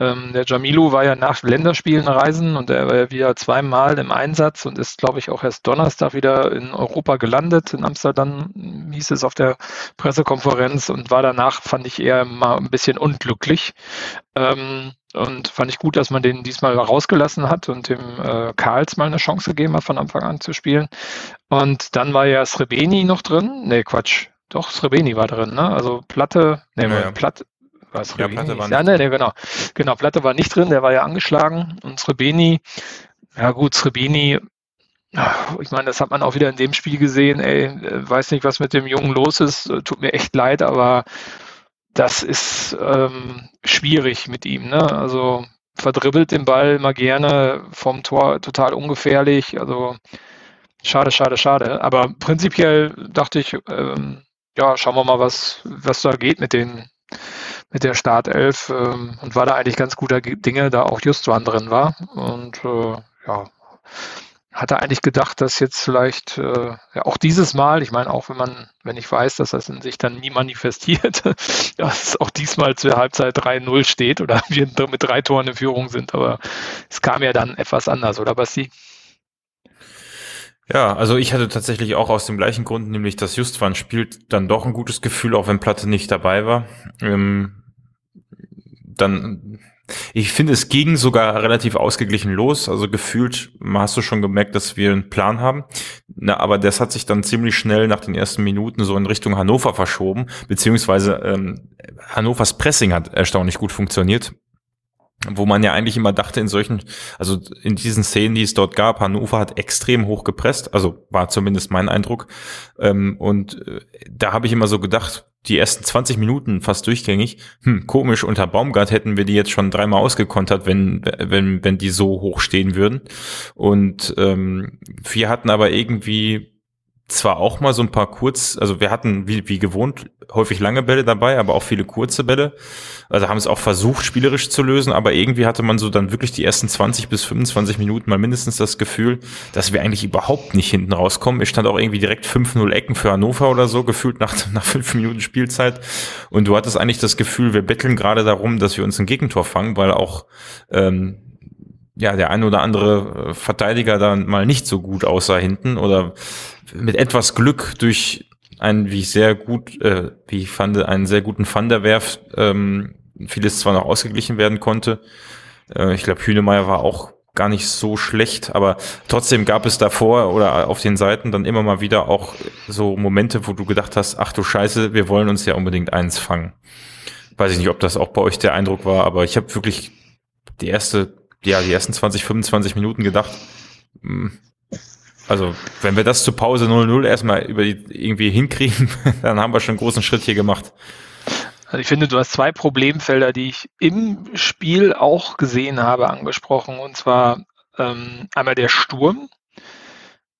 ähm, der Jamilu war ja nach Länderspielen reisen und er war ja wieder zweimal im Einsatz und ist, glaube ich, auch erst Donnerstag wieder in Europa gelandet. In Amsterdam hieß es auf der Pressekonferenz und war danach, fand ich eher mal ein bisschen unglücklich. Ähm, und fand ich gut, dass man den diesmal rausgelassen hat und dem äh, Karls mal eine Chance gegeben hat, von Anfang an zu spielen. Und dann war ja Srebeni noch drin. Nee, Quatsch. Doch, Srebeni war drin, ne? Also Platte, nee, ja, ja. Platte, war Srebeni? Ja, Platte war nicht ja, nee, nee, genau. Genau, Platte war nicht drin, der war ja angeschlagen. Und Srebeni, ja gut, Srebeni, ich meine, das hat man auch wieder in dem Spiel gesehen, ey, äh, weiß nicht, was mit dem Jungen los ist, tut mir echt leid, aber das ist ähm, schwierig mit ihm. Ne? Also verdribbelt den Ball mal gerne vom Tor total ungefährlich. Also schade, schade, schade. Aber prinzipiell dachte ich, ähm, ja, schauen wir mal, was, was da geht mit den mit der Startelf ähm, und war da eigentlich ganz guter Dinge, da auch Justwan drin war. Und äh, ja, hatte eigentlich gedacht, dass jetzt vielleicht äh, ja, auch dieses Mal, ich meine, auch wenn man, wenn ich weiß, dass das in sich dann nie manifestiert, dass es auch diesmal zur Halbzeit 3-0 steht oder wir mit drei Toren in Führung sind, aber es kam ja dann etwas anders, oder Basti? Ja, also ich hatte tatsächlich auch aus dem gleichen Grund, nämlich dass Justwan spielt dann doch ein gutes Gefühl, auch wenn Platte nicht dabei war. Ähm, dann ich finde, es ging sogar relativ ausgeglichen los. Also gefühlt hast du schon gemerkt, dass wir einen Plan haben. Na, aber das hat sich dann ziemlich schnell nach den ersten Minuten so in Richtung Hannover verschoben, beziehungsweise ähm, Hannovers Pressing hat erstaunlich gut funktioniert wo man ja eigentlich immer dachte in solchen, also in diesen Szenen, die es dort gab, Hannover hat extrem hoch gepresst, also war zumindest mein Eindruck. Ähm, und äh, da habe ich immer so gedacht, die ersten 20 Minuten fast durchgängig, hm, komisch, unter Baumgart hätten wir die jetzt schon dreimal ausgekontert, wenn, wenn, wenn die so hoch stehen würden. Und ähm, wir hatten aber irgendwie zwar auch mal so ein paar kurz, also wir hatten wie, wie gewohnt häufig lange Bälle dabei, aber auch viele kurze Bälle. Also haben es auch versucht, spielerisch zu lösen, aber irgendwie hatte man so dann wirklich die ersten 20 bis 25 Minuten mal mindestens das Gefühl, dass wir eigentlich überhaupt nicht hinten rauskommen. Es stand auch irgendwie direkt 5-0 Ecken für Hannover oder so, gefühlt nach, nach fünf Minuten Spielzeit. Und du hattest eigentlich das Gefühl, wir betteln gerade darum, dass wir uns ein Gegentor fangen, weil auch ähm, ja, der ein oder andere Verteidiger dann mal nicht so gut aussah hinten oder mit etwas Glück durch einen, wie ich sehr gut, äh, wie ich fand, einen sehr guten Van der Werf, ähm, vieles zwar noch ausgeglichen werden konnte. Äh, ich glaube, Hünemeyer war auch gar nicht so schlecht, aber trotzdem gab es davor oder auf den Seiten dann immer mal wieder auch so Momente, wo du gedacht hast, ach du Scheiße, wir wollen uns ja unbedingt eins fangen. Weiß ich nicht, ob das auch bei euch der Eindruck war, aber ich habe wirklich die erste, ja, die ersten 20, 25 Minuten gedacht, mh, hm, also, wenn wir das zur Pause 0-0 erstmal über die, irgendwie hinkriegen, dann haben wir schon einen großen Schritt hier gemacht. Also ich finde, du hast zwei Problemfelder, die ich im Spiel auch gesehen habe, angesprochen. Und zwar ähm, einmal der Sturm.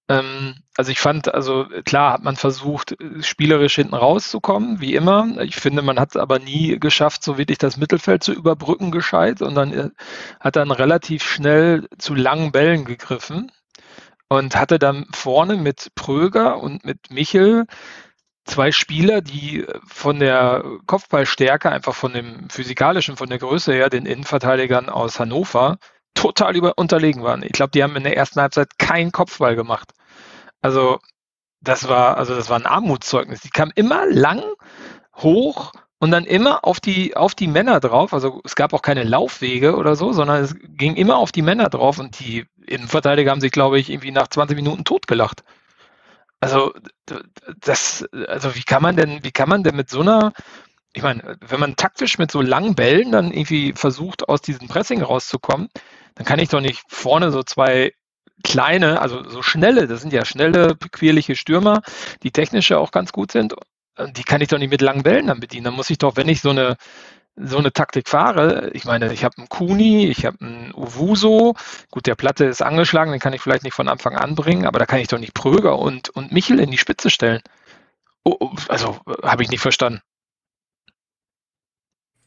Ähm, also ich fand, also klar hat man versucht, spielerisch hinten rauszukommen, wie immer. Ich finde, man hat es aber nie geschafft, so wirklich das Mittelfeld zu überbrücken gescheit. Und dann äh, hat dann relativ schnell zu langen Bällen gegriffen und hatte dann vorne mit Pröger und mit Michel zwei Spieler, die von der Kopfballstärke, einfach von dem physikalischen, von der Größe her, den Innenverteidigern aus Hannover total über, unterlegen waren. Ich glaube, die haben in der ersten Halbzeit keinen Kopfball gemacht. Also das war, also das war ein Armutszeugnis. Die kamen immer lang, hoch und dann immer auf die, auf die Männer drauf. Also es gab auch keine Laufwege oder so, sondern es ging immer auf die Männer drauf und die Innenverteidiger haben sich, glaube ich, irgendwie nach 20 Minuten totgelacht. Also, das, also wie kann man denn, wie kann man denn mit so einer, ich meine, wenn man taktisch mit so langen Bällen dann irgendwie versucht, aus diesem Pressing rauszukommen, dann kann ich doch nicht vorne so zwei kleine, also so schnelle, das sind ja schnelle, quirlige Stürmer, die technisch ja auch ganz gut sind die kann ich doch nicht mit langen Wellen dann bedienen. Dann muss ich doch, wenn ich so eine so eine Taktik fahre, ich meine, ich habe einen Kuni, ich habe einen Uwuso, gut, der Platte ist angeschlagen, den kann ich vielleicht nicht von Anfang an bringen, aber da kann ich doch nicht Pröger und, und Michel in die Spitze stellen. Oh, oh also, habe ich nicht verstanden.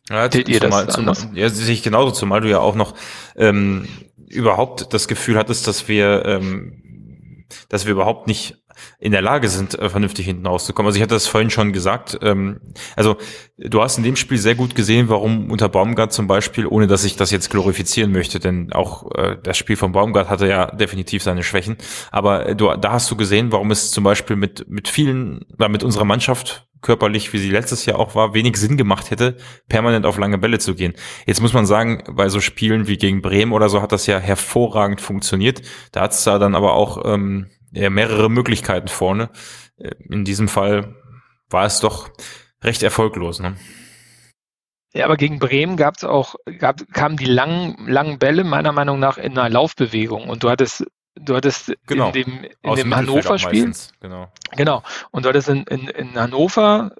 Ja, Seht ihr zumal, das zumal, ja, sehe ich genauso, zumal du ja auch noch ähm, überhaupt das Gefühl hattest, dass wir, ähm, dass wir überhaupt nicht in der Lage sind, äh, vernünftig hinten rauszukommen. Also ich hatte das vorhin schon gesagt. Ähm, also du hast in dem Spiel sehr gut gesehen, warum unter Baumgart zum Beispiel, ohne dass ich das jetzt glorifizieren möchte, denn auch äh, das Spiel von Baumgart hatte ja definitiv seine Schwächen. Aber äh, du, da hast du gesehen, warum es zum Beispiel mit mit vielen, äh, mit unserer Mannschaft körperlich, wie sie letztes Jahr auch war, wenig Sinn gemacht hätte, permanent auf lange Bälle zu gehen. Jetzt muss man sagen, bei so Spielen wie gegen Bremen oder so hat das ja hervorragend funktioniert. Da hat es da dann aber auch ähm, ja, mehrere Möglichkeiten vorne. Äh, in diesem Fall war es doch recht erfolglos. Ne? Ja, aber gegen Bremen gab's auch, gab, kamen die langen, langen Bälle meiner Meinung nach in einer Laufbewegung und du hattest du hattest genau. in dem, in dem Hannover-Spiel, genau. genau, und du hattest in, in, in Hannover,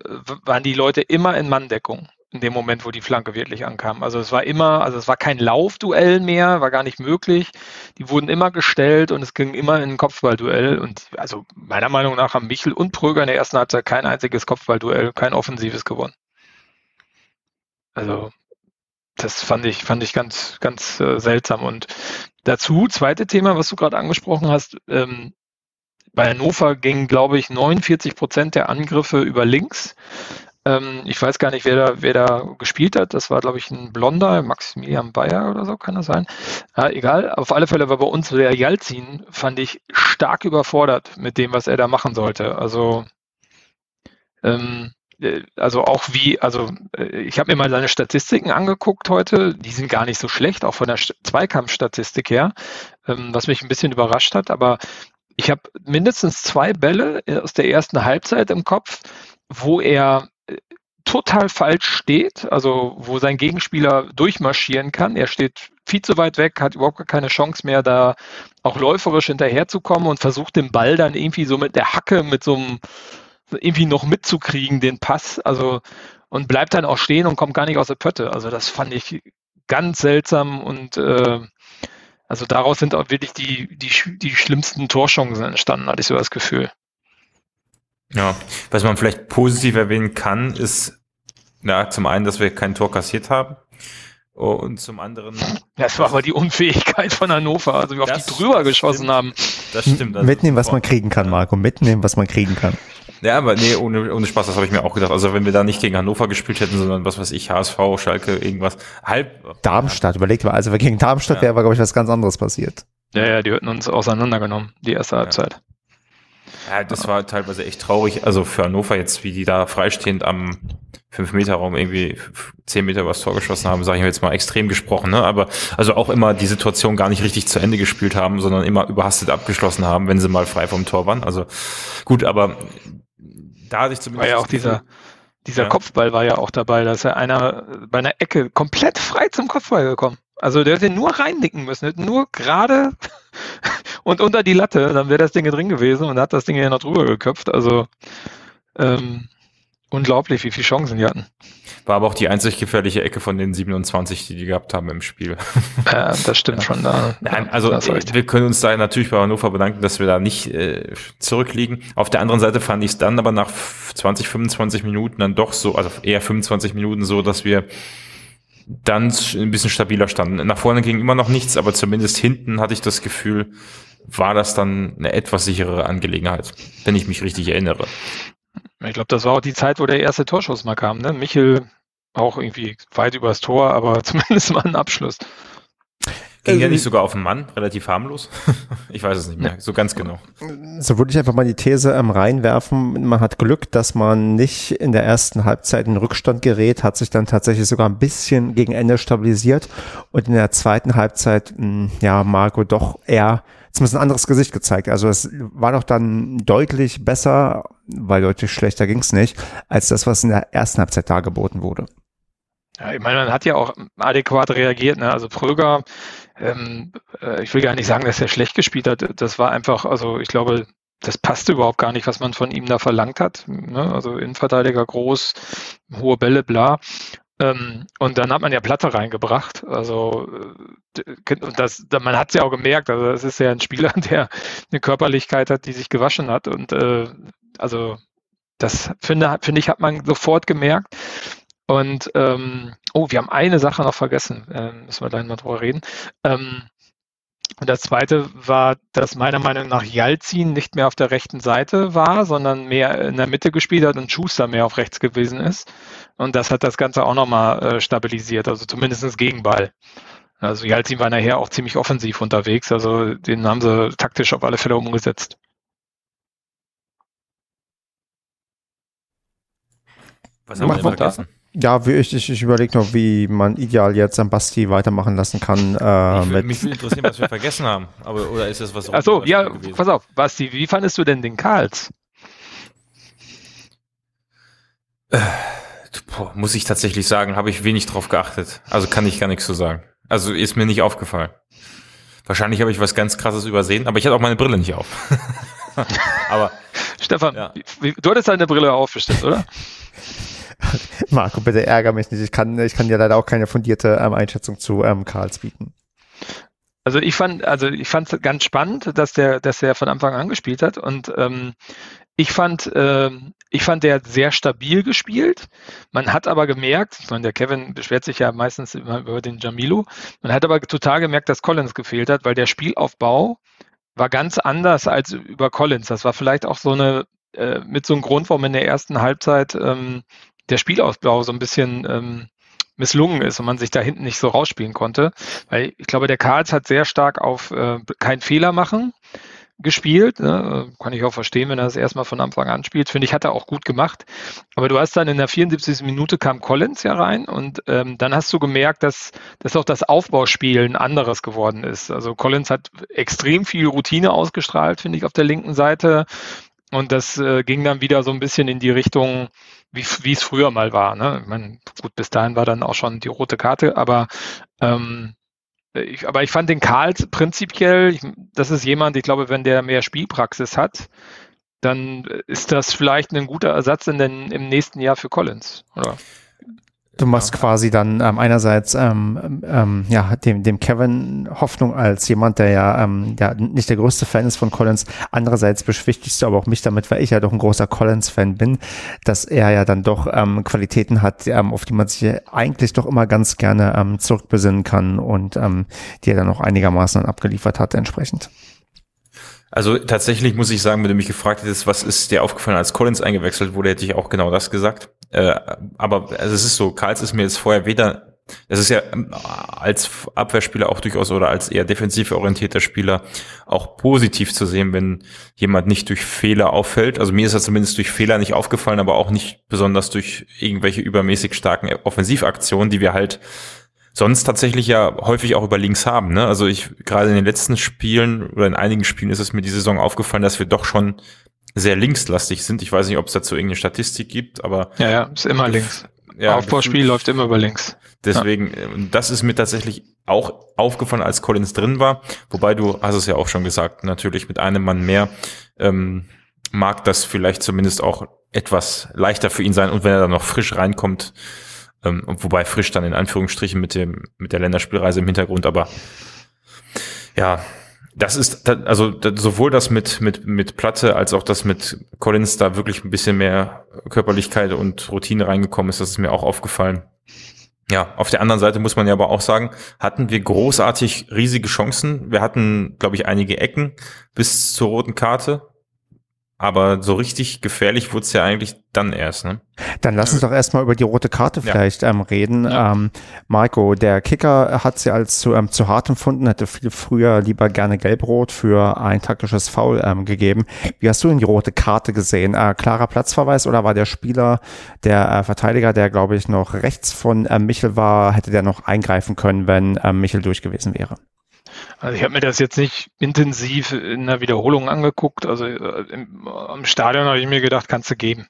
waren die Leute immer in Manndeckung in dem Moment, wo die Flanke wirklich ankam. Also es war immer, also es war kein Laufduell mehr, war gar nicht möglich. Die wurden immer gestellt und es ging immer in ein Kopfballduell. Und also meiner Meinung nach haben Michel und Pröger in der ersten Halbzeit kein einziges Kopfballduell, kein offensives gewonnen. Also das fand ich, fand ich ganz, ganz äh, seltsam. Und dazu, zweite Thema, was du gerade angesprochen hast, ähm, bei Hannover gingen, glaube ich, 49 Prozent der Angriffe über links. Ähm, ich weiß gar nicht, wer da, wer da gespielt hat. Das war, glaube ich, ein Blonder, Maximilian Bayer oder so, kann das sein? Ja, egal. Auf alle Fälle war bei uns der Jalzin, fand ich, stark überfordert mit dem, was er da machen sollte. Also, ähm, äh, also auch wie, also äh, ich habe mir mal seine Statistiken angeguckt heute, die sind gar nicht so schlecht, auch von der Zweikampfstatistik her, ähm, was mich ein bisschen überrascht hat, aber ich habe mindestens zwei Bälle aus der ersten Halbzeit im Kopf, wo er äh, total falsch steht, also wo sein Gegenspieler durchmarschieren kann. Er steht viel zu weit weg, hat überhaupt keine Chance mehr, da auch läuferisch hinterherzukommen und versucht den Ball dann irgendwie so mit der Hacke, mit so einem irgendwie noch mitzukriegen, den Pass. Also und bleibt dann auch stehen und kommt gar nicht aus der Pötte. Also das fand ich ganz seltsam und äh, also daraus sind auch wirklich die, die, die schlimmsten Torchancen entstanden, hatte ich so das Gefühl. Ja, was man vielleicht positiv erwähnen kann, ist ja, zum einen, dass wir kein Tor kassiert haben. Und zum anderen. Das war aber die Unfähigkeit von Hannover, also wir auf die drüber geschossen stimmt. haben. Das stimmt. Also mitnehmen, was man kriegen kann, Marco. Mitnehmen, was man kriegen kann. Ja, aber nee, ohne, ohne Spaß, das habe ich mir auch gedacht. Also wenn wir da nicht gegen Hannover gespielt hätten, sondern was weiß ich, HSV, Schalke, irgendwas, halb. Darmstadt, überlegt mal, also wenn gegen Darmstadt ja. wäre, glaube ich, was ganz anderes passiert. Ja, ja, die hätten uns auseinandergenommen, die erste Halbzeit. Ja, das war teilweise echt traurig. Also für Hannover jetzt, wie die da freistehend am 5-Meter-Raum irgendwie 10 Meter übers Tor geschossen haben, sage ich jetzt mal extrem gesprochen. Ne? Aber also auch immer die Situation gar nicht richtig zu Ende gespielt haben, sondern immer überhastet abgeschlossen haben, wenn sie mal frei vom Tor waren. Also gut, aber da hatte ich zumindest. War ja auch dieser, dieser ja. Kopfball war ja auch dabei, dass er einer bei einer Ecke komplett frei zum Kopfball gekommen. Also der hätte nur reinnicken müssen, nur gerade und unter die Latte, dann wäre das Ding drin gewesen und hat das Ding ja noch drüber geköpft. Also ähm, unglaublich, wie viele Chancen die hatten. War aber auch die einzig gefährliche Ecke von den 27, die die gehabt haben im Spiel. Ja, das stimmt ja. schon. Da, Nein, also wir können uns da natürlich bei Hannover bedanken, dass wir da nicht äh, zurückliegen. Auf der anderen Seite fand ich es dann aber nach 20, 25 Minuten dann doch so, also eher 25 Minuten so, dass wir dann ein bisschen stabiler standen. Nach vorne ging immer noch nichts, aber zumindest hinten hatte ich das Gefühl, war das dann eine etwas sicherere Angelegenheit, wenn ich mich richtig erinnere. Ich glaube, das war auch die Zeit, wo der erste Torschuss mal kam. Ne? Michel auch irgendwie weit übers Tor, aber zumindest mal ein Abschluss. Ging ja ähm, nicht sogar auf den Mann, relativ harmlos. ich weiß es nicht mehr, so ganz genau. So würde ich einfach mal die These ähm, reinwerfen. Man hat Glück, dass man nicht in der ersten Halbzeit in Rückstand gerät, hat sich dann tatsächlich sogar ein bisschen gegen Ende stabilisiert und in der zweiten Halbzeit, mh, hm, ja, Marco doch eher zumindest ein anderes Gesicht gezeigt. Also es war doch dann deutlich besser, weil deutlich schlechter ging es nicht, als das, was in der ersten Halbzeit dargeboten wurde. Ja, ich meine, man hat ja auch adäquat reagiert. Ne? Also Pröger, ähm, äh, ich will gar nicht sagen, dass er schlecht gespielt hat. Das war einfach, also ich glaube, das passte überhaupt gar nicht, was man von ihm da verlangt hat. Ne? Also Innenverteidiger groß, hohe Bälle, bla. Ähm, und dann hat man ja Platte reingebracht. Also äh, das, man hat es ja auch gemerkt. Also es ist ja ein Spieler, der eine Körperlichkeit hat, die sich gewaschen hat. Und äh, also das finde, finde ich, hat man sofort gemerkt. Und ähm, oh, wir haben eine Sache noch vergessen. Ähm, müssen wir gleich mal drüber reden. Ähm, Und das zweite war, dass meiner Meinung nach Jalzin nicht mehr auf der rechten Seite war, sondern mehr in der Mitte gespielt hat und Schuster mehr auf rechts gewesen ist. Und das hat das Ganze auch nochmal äh, stabilisiert, also zumindest Gegenball. Also Jalzin war nachher auch ziemlich offensiv unterwegs, also den haben sie taktisch auf alle Fälle umgesetzt. Was haben wir vergessen? Ja, ich, ich, ich überlege noch, wie man ideal jetzt am Basti weitermachen lassen kann. Äh, will, mich würde interessieren, was wir vergessen haben. Aber, oder ist das was Achso, ja, gewesen? pass auf, Basti, wie fandest du denn den Karls? Äh, boah, muss ich tatsächlich sagen, habe ich wenig drauf geachtet. Also kann ich gar nichts zu sagen. Also ist mir nicht aufgefallen. Wahrscheinlich habe ich was ganz krasses übersehen, aber ich hatte auch meine Brille nicht auf. aber Stefan, ja. du hattest deine Brille auf bestimmt, oder? Marco, bitte ärger mich nicht. Ich kann, ich kann dir leider auch keine fundierte ähm, Einschätzung zu ähm, Karls bieten. Also ich fand, also ich fand es ganz spannend, dass der, dass der von Anfang an gespielt hat und ähm, ich fand, äh, ich fand, der hat sehr stabil gespielt. Man hat aber gemerkt, ich meine, der Kevin beschwert sich ja meistens immer über den Jamilo. Man hat aber total gemerkt, dass Collins gefehlt hat, weil der Spielaufbau war ganz anders als über Collins. Das war vielleicht auch so eine äh, mit so einem Grund, warum in der ersten Halbzeit ähm, der Spielausbau so ein bisschen ähm, misslungen ist und man sich da hinten nicht so rausspielen konnte. Weil ich glaube, der Karls hat sehr stark auf äh, keinen Fehler machen gespielt. Ne? Kann ich auch verstehen, wenn er das erstmal von Anfang an spielt. Finde ich, hat er auch gut gemacht. Aber du hast dann in der 74. Minute kam Collins ja rein und ähm, dann hast du gemerkt, dass, dass auch das Aufbauspiel ein anderes geworden ist. Also Collins hat extrem viel Routine ausgestrahlt, finde ich, auf der linken Seite. Und das äh, ging dann wieder so ein bisschen in die Richtung, wie, es früher mal war. Ne? Ich meine, gut, bis dahin war dann auch schon die rote Karte, aber ähm, ich, aber ich fand den Karls prinzipiell, ich, das ist jemand, ich glaube, wenn der mehr Spielpraxis hat, dann ist das vielleicht ein guter Ersatz in den, im nächsten Jahr für Collins, oder? Du machst ja. quasi dann ähm, einerseits ähm, ähm, ja dem, dem Kevin Hoffnung als jemand, der ja, ähm, ja nicht der größte Fan ist von Collins. Andererseits beschwichtigst du aber auch mich damit, weil ich ja doch ein großer Collins-Fan bin, dass er ja dann doch ähm, Qualitäten hat, ähm, auf die man sich eigentlich doch immer ganz gerne ähm, zurückbesinnen kann und ähm, die er dann auch einigermaßen abgeliefert hat entsprechend. Also tatsächlich muss ich sagen, wenn du mich gefragt hättest, was ist dir aufgefallen, als Collins eingewechselt wurde, hätte ich auch genau das gesagt. Äh, aber also es ist so, Karls ist mir jetzt vorher weder das ist ja ähm, als Abwehrspieler auch durchaus oder als eher defensiv orientierter Spieler auch positiv zu sehen, wenn jemand nicht durch Fehler auffällt. Also mir ist er zumindest durch Fehler nicht aufgefallen, aber auch nicht besonders durch irgendwelche übermäßig starken Offensivaktionen, die wir halt sonst tatsächlich ja häufig auch über links haben. Ne? Also ich gerade in den letzten Spielen oder in einigen Spielen ist es mir die Saison aufgefallen, dass wir doch schon sehr linkslastig sind. Ich weiß nicht, ob es dazu irgendeine Statistik gibt, aber. Ja, ja, ist immer links. Ja, Aufbauspiel läuft immer über links. Deswegen, ja. Das ist mir tatsächlich auch aufgefallen, als Collins drin war. Wobei du hast es ja auch schon gesagt, natürlich mit einem Mann mehr ähm, mag das vielleicht zumindest auch etwas leichter für ihn sein. Und wenn er dann noch frisch reinkommt, ähm, wobei frisch dann in Anführungsstrichen mit dem mit der Länderspielreise im Hintergrund, aber ja, das ist also sowohl das mit mit mit Platte als auch das mit Collins da wirklich ein bisschen mehr Körperlichkeit und Routine reingekommen ist. Das ist mir auch aufgefallen. Ja, auf der anderen Seite muss man ja aber auch sagen, hatten wir großartig riesige Chancen. Wir hatten, glaube ich, einige Ecken bis zur roten Karte. Aber so richtig gefährlich wurde es ja eigentlich dann erst, ne? Dann lass uns doch erstmal über die rote Karte vielleicht ja. ähm, reden. Ja. Ähm, Marco, der Kicker hat sie als zu, ähm, zu hart empfunden, hätte viel früher lieber gerne gelb-rot für ein taktisches Foul ähm, gegeben. Wie hast du denn die rote Karte gesehen? Äh, klarer Platzverweis oder war der Spieler, der äh, Verteidiger, der glaube ich noch rechts von äh, Michel war, hätte der noch eingreifen können, wenn äh, Michel durch gewesen wäre? Also ich habe mir das jetzt nicht intensiv in der Wiederholung angeguckt. Also äh, im, am Stadion habe ich mir gedacht, kannst du geben.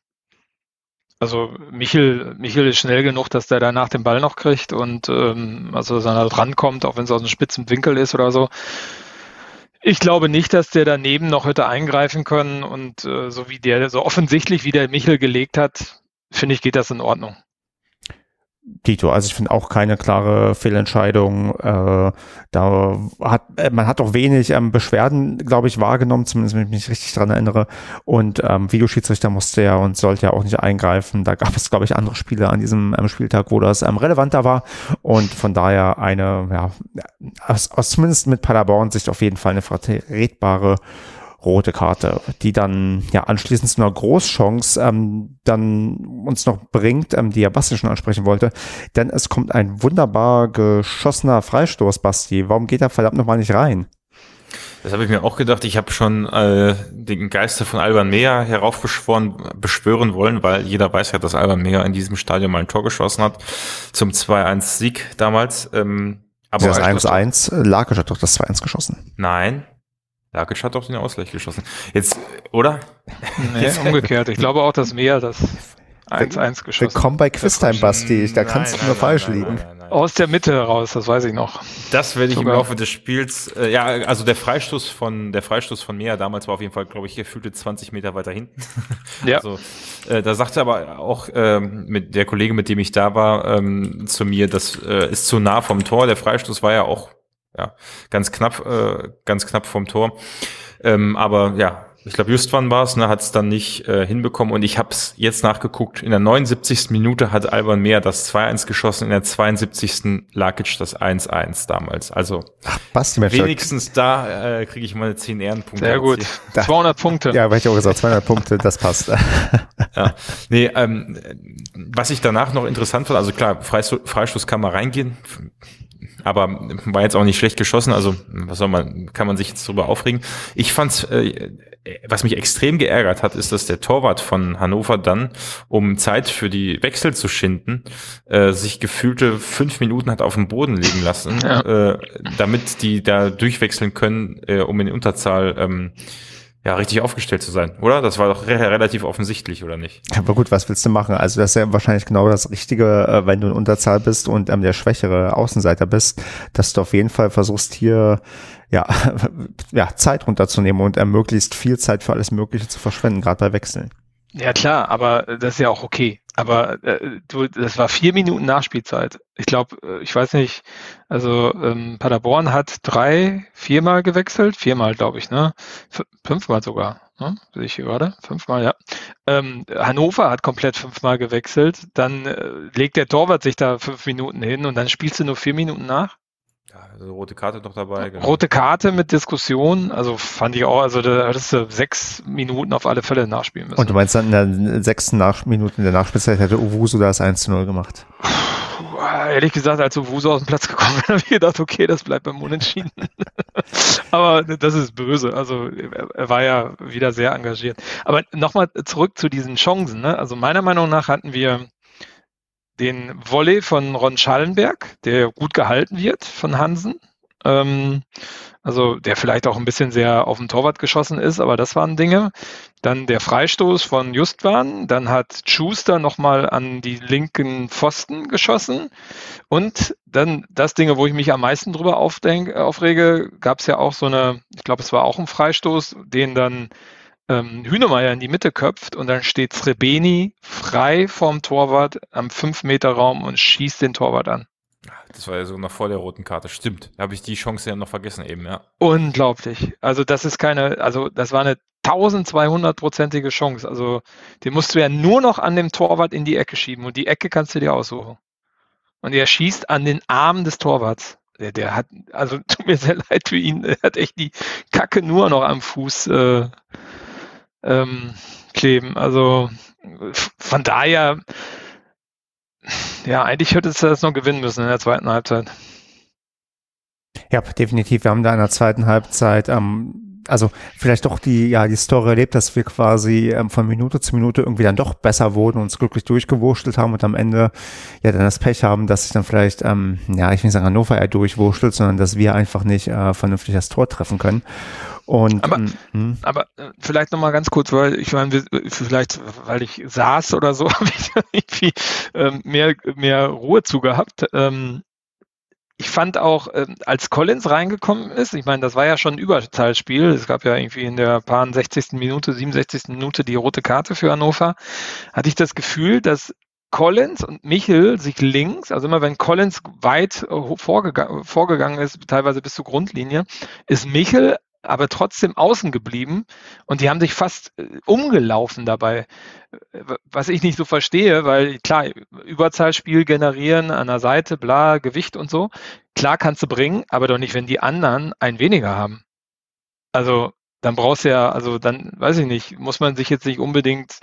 Also Michel, Michel ist schnell genug, dass der danach den Ball noch kriegt und ähm, also dass er da drankommt, auch wenn es aus einem spitzen Winkel ist oder so. Ich glaube nicht, dass der daneben noch hätte eingreifen können und äh, so wie der, so offensichtlich wie der Michel gelegt hat, finde ich, geht das in Ordnung. Dito, also ich finde auch keine klare Fehlentscheidung. Äh, da hat äh, man hat auch wenig ähm, Beschwerden, glaube ich, wahrgenommen, zumindest wenn ich mich richtig dran erinnere. Und ähm, Videoschiedsrichter musste ja und sollte ja auch nicht eingreifen. Da gab es, glaube ich, andere Spiele an diesem ähm, Spieltag, wo das ähm, relevanter war. Und von daher eine, ja, aus, aus zumindest mit Paderborn Sicht auf jeden Fall eine vertretbare rote Karte, die dann ja anschließend zu einer Großchance ähm, dann uns noch bringt, ähm, die ja Basti schon ansprechen wollte. Denn es kommt ein wunderbar geschossener Freistoß, Basti. Warum geht er verdammt nochmal nicht rein? Das habe ich mir auch gedacht. Ich habe schon äh, den Geister von Alban Meyer heraufbeschworen, beschwören wollen, weil jeder weiß ja, dass Alban Meyer in diesem Stadion mal ein Tor geschossen hat zum 2-1-Sieg damals. Ähm, aber das 1-1, Lakic hat doch das 2-1 geschossen. Nein, Lakic hat doch den Ausgleich geschossen. Jetzt, oder? Nee, umgekehrt. Ich glaube auch, dass mehr das 1-1 geschossen Willkommen bei Quiztime, Basti. Da kannst nein, du nur nein, falsch nein, liegen. Aus der Mitte heraus, das weiß ich noch. Das werde ich Sogar. im Laufe des Spiels, äh, ja, also der Freistoß von, der Freistoß von Mea damals war auf jeden Fall, glaube ich, gefühlte 20 Meter weiter hinten. Ja. Also, äh, da sagte aber auch ähm, mit der Kollege, mit dem ich da war, ähm, zu mir, das äh, ist zu nah vom Tor. Der Freistoß war ja auch ja, ganz knapp, äh, ganz knapp vom Tor. Ähm, aber ja, ich glaube, Justwan war es, ne, hat es dann nicht äh, hinbekommen. Und ich habe es jetzt nachgeguckt. In der 79. Minute hat Alban Mehr das 2-1 geschossen, in der 72. Lakic das 1-1 damals. Also Ach, Basti, wenigstens da äh, kriege ich meine 10 Ehrenpunkte. Sehr gut. 200 Punkte. Ja, weil ich auch gesagt, 200 Punkte, das passt. ja. Nee, ähm, was ich danach noch interessant fand, also klar, Freistoß, Freistoß kann mal reingehen aber war jetzt auch nicht schlecht geschossen, also was soll man, kann man sich jetzt drüber aufregen. Ich fand's, äh, was mich extrem geärgert hat, ist, dass der Torwart von Hannover dann, um Zeit für die Wechsel zu schinden, äh, sich gefühlte fünf Minuten hat auf dem Boden liegen lassen, ja. äh, damit die da durchwechseln können, äh, um in Unterzahl ähm, ja, richtig aufgestellt zu sein, oder? Das war doch re relativ offensichtlich, oder nicht? Aber gut, was willst du machen? Also das ist ja wahrscheinlich genau das Richtige, äh, wenn du in Unterzahl bist und ähm, der schwächere Außenseiter bist, dass du auf jeden Fall versuchst hier ja, ja Zeit runterzunehmen und äh, möglichst viel Zeit für alles Mögliche zu verschwenden, gerade bei Wechseln. Ja klar, aber das ist ja auch okay. Aber äh, du, das war vier Minuten Nachspielzeit. Ich glaube, äh, ich weiß nicht, also ähm, Paderborn hat drei, viermal gewechselt, viermal glaube ich, ne? F fünfmal sogar, ne? Sehe ich hier gerade? Fünfmal, ja. Ähm, Hannover hat komplett fünfmal gewechselt, dann äh, legt der Torwart sich da fünf Minuten hin und dann spielst du nur vier Minuten nach. Also rote Karte noch dabei. Genau. Rote Karte mit Diskussion, also fand ich auch, also da hättest du sechs Minuten auf alle Fälle nachspielen müssen. Und du meinst dann in der sechsten Nach Minute in der Nachspielzeit hätte Uwusu das 1 zu 0 gemacht? Puh, ehrlich gesagt, als Uwusu aus dem Platz gekommen ist, habe ich gedacht, okay, das bleibt beim Unentschieden. Aber das ist böse. Also er war ja wieder sehr engagiert. Aber nochmal zurück zu diesen Chancen. Ne? Also meiner Meinung nach hatten wir den Volley von Ron Schallenberg, der gut gehalten wird von Hansen. Ähm, also der vielleicht auch ein bisschen sehr auf den Torwart geschossen ist, aber das waren Dinge. Dann der Freistoß von Justwan, dann hat Schuster nochmal an die linken Pfosten geschossen und dann das Dinge, wo ich mich am meisten drüber aufdenk, aufrege, gab es ja auch so eine, ich glaube, es war auch ein Freistoß, den dann ähm, Hühnemeier in die Mitte köpft und dann steht Srebeni frei vorm Torwart am 5-Meter-Raum und schießt den Torwart an. Das war ja so noch vor der roten Karte. Stimmt. Da habe ich die Chance ja noch vergessen eben, ja. Unglaublich. Also das ist keine, also das war eine 1200-prozentige Chance. Also den musst du ja nur noch an dem Torwart in die Ecke schieben und die Ecke kannst du dir aussuchen. Und er schießt an den Arm des Torwarts. Der, der hat, also tut mir sehr leid für ihn, er hat echt die Kacke nur noch am Fuß äh, ähm, kleben. Also von daher, ja, eigentlich hätte es das noch gewinnen müssen in der zweiten Halbzeit. Ja, definitiv. Wir haben da in der zweiten Halbzeit ähm, also vielleicht doch die, ja, die Story erlebt, dass wir quasi ähm, von Minute zu Minute irgendwie dann doch besser wurden, uns glücklich durchgewurschtelt haben und am Ende ja dann das Pech haben, dass sich dann vielleicht, ähm, ja, ich will nicht sagen Hannover eher durchwurschtelt, sondern dass wir einfach nicht äh, vernünftig das Tor treffen können. Und, aber, ähm, aber äh, vielleicht nochmal ganz kurz, weil ich meine, vielleicht, weil ich saß oder so, habe ich irgendwie ähm, mehr, mehr Ruhe zu gehabt. Ähm, ich fand auch, äh, als Collins reingekommen ist, ich meine, das war ja schon ein Überzahlspiel. Es gab ja irgendwie in der paar 60. Minute, 67. Minute die rote Karte für Hannover. Hatte ich das Gefühl, dass Collins und Michel sich links, also immer wenn Collins weit äh, vorgegangen, vorgegangen ist, teilweise bis zur Grundlinie, ist Michel aber trotzdem außen geblieben und die haben sich fast äh, umgelaufen dabei, was ich nicht so verstehe, weil klar, Überzahlspiel generieren an der Seite, bla, Gewicht und so, klar kannst du bringen, aber doch nicht, wenn die anderen ein weniger haben. Also dann brauchst du ja, also dann, weiß ich nicht, muss man sich jetzt nicht unbedingt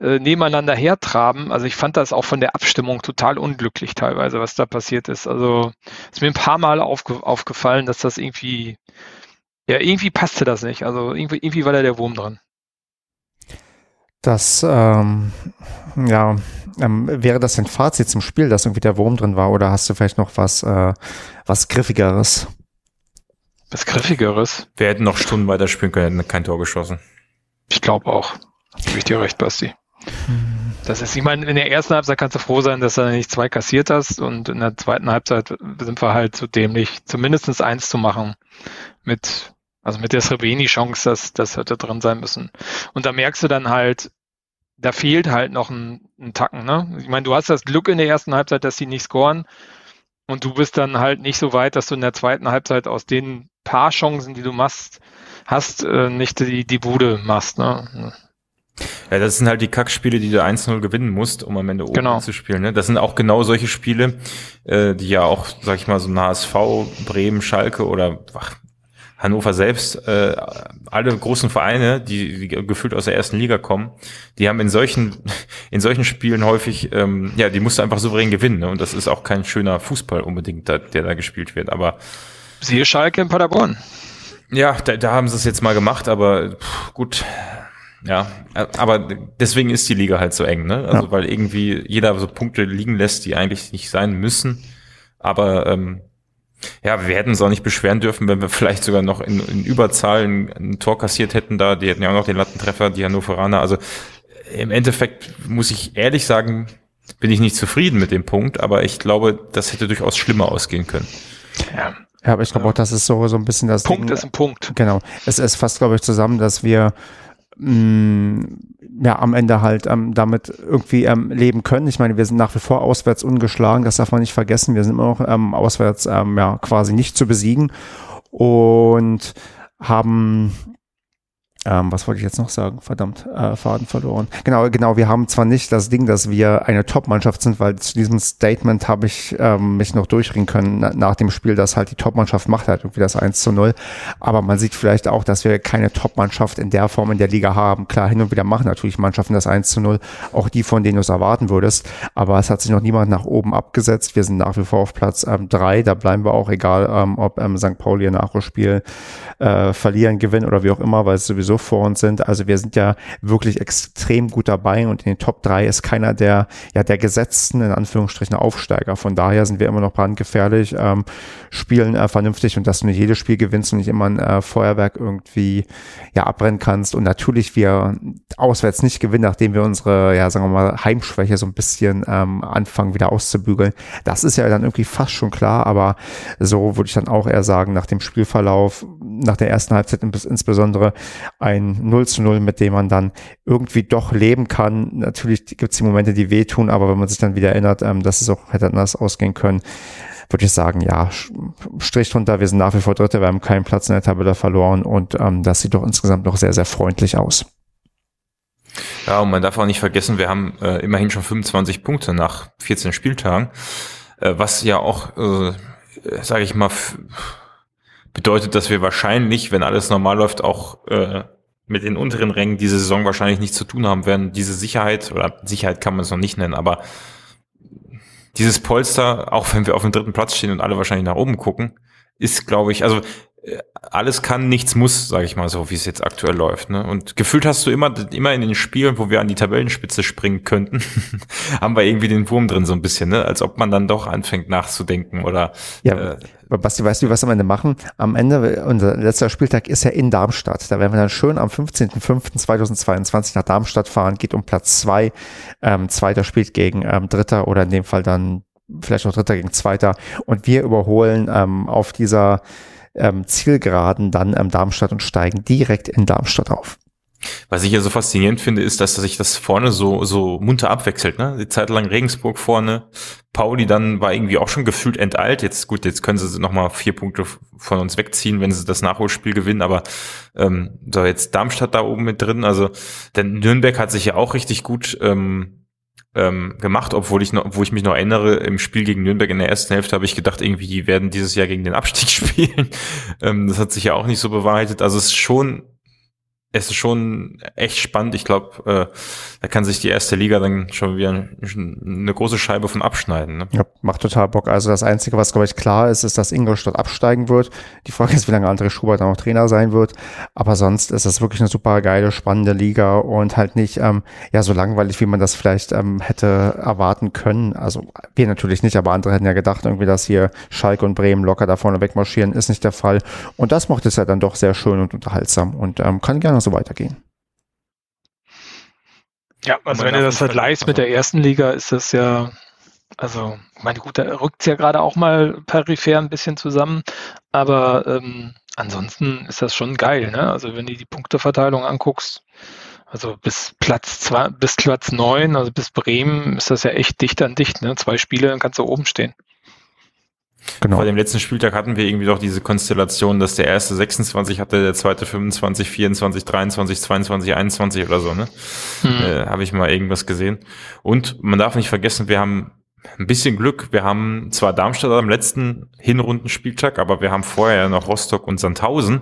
äh, nebeneinander hertraben. Also ich fand das auch von der Abstimmung total unglücklich teilweise, was da passiert ist. Also ist mir ein paar Mal aufge aufgefallen, dass das irgendwie, ja, irgendwie passte das nicht. Also irgendwie, irgendwie war da der Wurm dran. Das, ähm, ja, ähm, wäre das ein Fazit zum Spiel, dass irgendwie der Wurm drin war, oder hast du vielleicht noch was, äh, was Griffigeres? Was Griffigeres? Wir hätten noch Stunden weiterspielen können, hätten kein Tor geschossen. Ich glaube auch. Gebe ich dir recht, Basti. Das ist, ich meine, in der ersten Halbzeit kannst du froh sein, dass du nicht zwei kassiert hast und in der zweiten Halbzeit sind wir halt so dämlich, zumindest eins zu machen mit, also mit der Srebeni-Chance, dass das hätte drin sein müssen. Und da merkst du dann halt, da fehlt halt noch ein, ein Tacken, ne? Ich meine, du hast das Glück in der ersten Halbzeit, dass sie nicht scoren und du bist dann halt nicht so weit, dass du in der zweiten Halbzeit aus den paar Chancen, die du machst, hast, äh, nicht die, die Bude machst, ne? Ja, das sind halt die Kackspiele, die du 1-0 gewinnen musst, um am Ende oben genau. zu spielen. Ne? Das sind auch genau solche Spiele, äh, die ja auch, sag ich mal, so ein HSV, Bremen, Schalke oder ach, Hannover selbst, äh, alle großen Vereine, die, die gefühlt aus der ersten Liga kommen, die haben in solchen, in solchen Spielen häufig, ähm, ja, die musst du einfach souverän gewinnen. Ne? Und das ist auch kein schöner Fußball unbedingt, der, der da gespielt wird. Aber siehe Schalke in Paderborn. Ja, da, da haben sie es jetzt mal gemacht, aber pff, gut, ja, aber deswegen ist die Liga halt so eng, ne? Also ja. weil irgendwie jeder so Punkte liegen lässt, die eigentlich nicht sein müssen. Aber ähm, ja, wir hätten uns auch nicht beschweren dürfen, wenn wir vielleicht sogar noch in, in Überzahlen ein Tor kassiert hätten da. Die hätten ja auch noch den Lattentreffer, die Hannoveraner. Also im Endeffekt muss ich ehrlich sagen, bin ich nicht zufrieden mit dem Punkt, aber ich glaube, das hätte durchaus schlimmer ausgehen können. Ja. Ja, aber ich glaube auch, das ist so, so ein bisschen das Punkt Ding. ist ein Punkt. Genau. Es ist fast, glaube ich, zusammen, dass wir mh, mm, ja, am Ende halt ähm, damit irgendwie ähm, leben können. Ich meine, wir sind nach wie vor auswärts ungeschlagen, das darf man nicht vergessen. Wir sind immer noch ähm, auswärts ähm, ja quasi nicht zu besiegen und haben ähm, was wollte ich jetzt noch sagen? Verdammt, äh, Faden verloren. Genau, genau, wir haben zwar nicht das Ding, dass wir eine Top-Mannschaft sind, weil zu diesem Statement habe ich ähm, mich noch durchringen können na, nach dem Spiel, dass halt die Top-Mannschaft macht halt irgendwie das 1 zu 0. Aber man sieht vielleicht auch, dass wir keine Top-Mannschaft in der Form in der Liga haben. Klar, hin und wieder machen natürlich Mannschaften das 1 zu 0, auch die, von denen du es erwarten würdest. Aber es hat sich noch niemand nach oben abgesetzt. Wir sind nach wie vor auf Platz ähm, drei. Da bleiben wir auch, egal ähm, ob ähm, St. Pauli ein Nachholspiel äh, verlieren, gewinnen oder wie auch immer, weil es sowieso vor uns sind. Also wir sind ja wirklich extrem gut dabei und in den Top 3 ist keiner der, ja, der gesetzten, in Anführungsstrichen, Aufsteiger. Von daher sind wir immer noch brandgefährlich, ähm, spielen äh, vernünftig und dass du nicht jedes Spiel gewinnst und nicht immer ein äh, Feuerwerk irgendwie, ja, abbrennen kannst. Und natürlich wir auswärts nicht gewinnen, nachdem wir unsere, ja, sagen wir mal, Heimschwäche so ein bisschen ähm, anfangen wieder auszubügeln. Das ist ja dann irgendwie fast schon klar, aber so würde ich dann auch eher sagen, nach dem Spielverlauf, nach der ersten Halbzeit insbesondere, ein 0 zu 0, mit dem man dann irgendwie doch leben kann. Natürlich gibt es die Momente, die wehtun, aber wenn man sich dann wieder erinnert, ähm, dass es auch hätte anders ausgehen können, würde ich sagen, ja, Strich drunter, wir sind nach wie vor Dritte, wir haben keinen Platz in der Tabelle verloren und ähm, das sieht doch insgesamt noch sehr, sehr freundlich aus. Ja, und man darf auch nicht vergessen, wir haben äh, immerhin schon 25 Punkte nach 14 Spieltagen, äh, was ja auch, äh, sage ich mal, bedeutet, dass wir wahrscheinlich, wenn alles normal läuft, auch äh, mit den unteren Rängen diese Saison wahrscheinlich nichts zu tun haben werden. Diese Sicherheit, oder Sicherheit kann man es noch nicht nennen, aber dieses Polster, auch wenn wir auf dem dritten Platz stehen und alle wahrscheinlich nach oben gucken, ist, glaube ich, also alles kann, nichts muss, sage ich mal so, wie es jetzt aktuell läuft. Ne? Und gefühlt hast du immer, immer in den Spielen, wo wir an die Tabellenspitze springen könnten, haben wir irgendwie den Wurm drin so ein bisschen, ne? als ob man dann doch anfängt nachzudenken oder. Ja, äh, Basti, weißt du, was wir am Ende machen? Am Ende, unser letzter Spieltag ist ja in Darmstadt. Da werden wir dann schön am 15.05.2022 nach Darmstadt fahren, geht um Platz zwei. Ähm, Zweiter spielt gegen ähm, Dritter oder in dem Fall dann vielleicht noch Dritter gegen Zweiter. Und wir überholen ähm, auf dieser ähm, Zielgeraden dann ähm, Darmstadt und steigen direkt in Darmstadt auf. Was ich ja so faszinierend finde, ist, dass sich das vorne so, so munter abwechselt. Ne? Die Zeit lang Regensburg vorne, Pauli dann war irgendwie auch schon gefühlt enteilt. Jetzt gut, jetzt können sie nochmal vier Punkte von uns wegziehen, wenn sie das Nachholspiel gewinnen. Aber ähm, so jetzt Darmstadt da oben mit drin. Also denn Nürnberg hat sich ja auch richtig gut ähm, ähm, gemacht, obwohl ich noch, wo ich mich noch erinnere, im Spiel gegen Nürnberg in der ersten Hälfte habe ich gedacht, irgendwie die werden dieses Jahr gegen den Abstieg spielen. ähm, das hat sich ja auch nicht so bewahrheitet. Also es ist schon es ist schon echt spannend. Ich glaube, äh, da kann sich die erste Liga dann schon wieder eine große Scheibe von abschneiden. Ne? Ja, macht total Bock. Also das Einzige, was, glaube ich, klar ist, ist, dass Ingolstadt absteigen wird. Die Frage ist, wie lange André Schubert dann noch Trainer sein wird. Aber sonst ist das wirklich eine super geile, spannende Liga und halt nicht ähm, ja so langweilig, wie man das vielleicht ähm, hätte erwarten können. Also wir natürlich nicht, aber andere hätten ja gedacht, irgendwie, dass hier Schalke und Bremen locker da vorne wegmarschieren, ist nicht der Fall. Und das macht es ja dann doch sehr schön und unterhaltsam und ähm, kann gerne so weitergehen. Ja, also wenn du das vergleichst mit der ersten Liga, ist das ja, also, meine gut, da rückt es ja gerade auch mal peripher ein bisschen zusammen, aber ähm, ansonsten ist das schon geil, ne? Also wenn du die Punkteverteilung anguckst, also bis Platz zwei, bis Platz neun, also bis Bremen, ist das ja echt dicht an dicht, ne? Zwei Spiele, dann kannst du oben stehen. Genau. Vor dem letzten Spieltag hatten wir irgendwie doch diese Konstellation, dass der erste 26 hatte, der zweite 25, 24, 23, 22, 21 oder so, ne? Hm. Äh, Habe ich mal irgendwas gesehen. Und man darf nicht vergessen, wir haben ein bisschen Glück. Wir haben zwar Darmstadt am letzten Hinrundenspieltag, aber wir haben vorher noch Rostock und Sandhausen.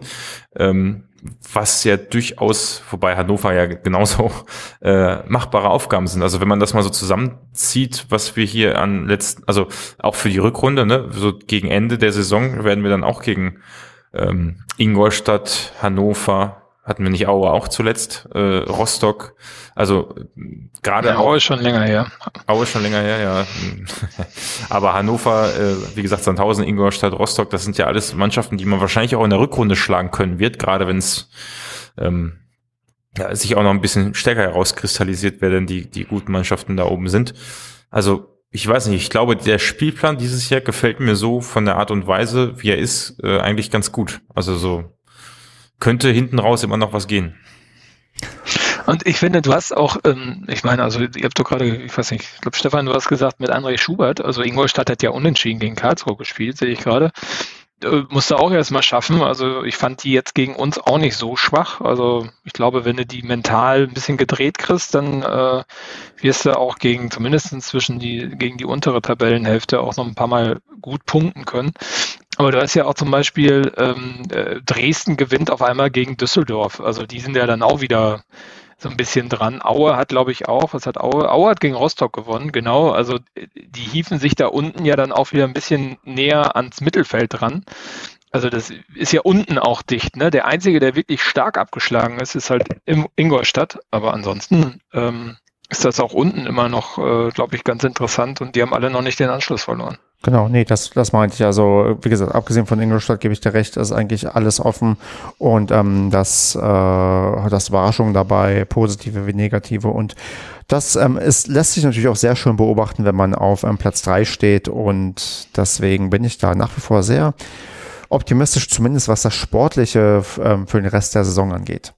Ähm, was ja durchaus, wobei Hannover ja genauso äh, machbare Aufgaben sind. Also wenn man das mal so zusammenzieht, was wir hier an letzten, also auch für die Rückrunde, ne, so gegen Ende der Saison werden wir dann auch gegen ähm, Ingolstadt, Hannover, hatten wir nicht Aue auch zuletzt, äh, Rostock, also gerade ja, Aue ist schon länger her. Aue ist schon länger her, ja. Aber Hannover, äh, wie gesagt, Sandhausen, Ingolstadt, Rostock, das sind ja alles Mannschaften, die man wahrscheinlich auch in der Rückrunde schlagen können wird, gerade wenn es ähm, ja, sich auch noch ein bisschen stärker herauskristallisiert, wer denn die, die guten Mannschaften da oben sind. Also ich weiß nicht, ich glaube, der Spielplan dieses Jahr gefällt mir so von der Art und Weise, wie er ist, äh, eigentlich ganz gut. Also so könnte hinten raus immer noch was gehen. Und ich finde, du hast auch, ähm, ich meine, also ihr habt doch gerade, ich weiß nicht, ich glaube, Stefan, du hast gesagt mit André Schubert, also Ingolstadt hat ja unentschieden gegen Karlsruhe gespielt, sehe ich gerade. Äh, musste auch erstmal schaffen. Also ich fand die jetzt gegen uns auch nicht so schwach. Also ich glaube, wenn du die mental ein bisschen gedreht kriegst, dann äh, wirst du auch gegen, zumindest zwischen die, gegen die untere Tabellenhälfte auch noch ein paar Mal gut punkten können. Aber du hast ja auch zum Beispiel ähm, äh, Dresden gewinnt auf einmal gegen Düsseldorf. Also die sind ja dann auch wieder so ein bisschen dran. Aue hat, glaube ich, auch, was hat Aue? Aue hat gegen Rostock gewonnen, genau. Also die hieven sich da unten ja dann auch wieder ein bisschen näher ans Mittelfeld dran. Also das ist ja unten auch dicht. Ne? Der einzige, der wirklich stark abgeschlagen ist, ist halt im Ingolstadt. Aber ansonsten ähm, ist das auch unten immer noch, äh, glaube ich, ganz interessant und die haben alle noch nicht den Anschluss verloren. Genau, nee, das, das meinte ich. Also, wie gesagt, abgesehen von Ingolstadt gebe ich dir recht, ist eigentlich alles offen und ähm, das, äh, das Überraschungen dabei, positive wie negative. Und das ähm, ist, lässt sich natürlich auch sehr schön beobachten, wenn man auf ähm, Platz drei steht. Und deswegen bin ich da nach wie vor sehr optimistisch, zumindest was das Sportliche ähm, für den Rest der Saison angeht.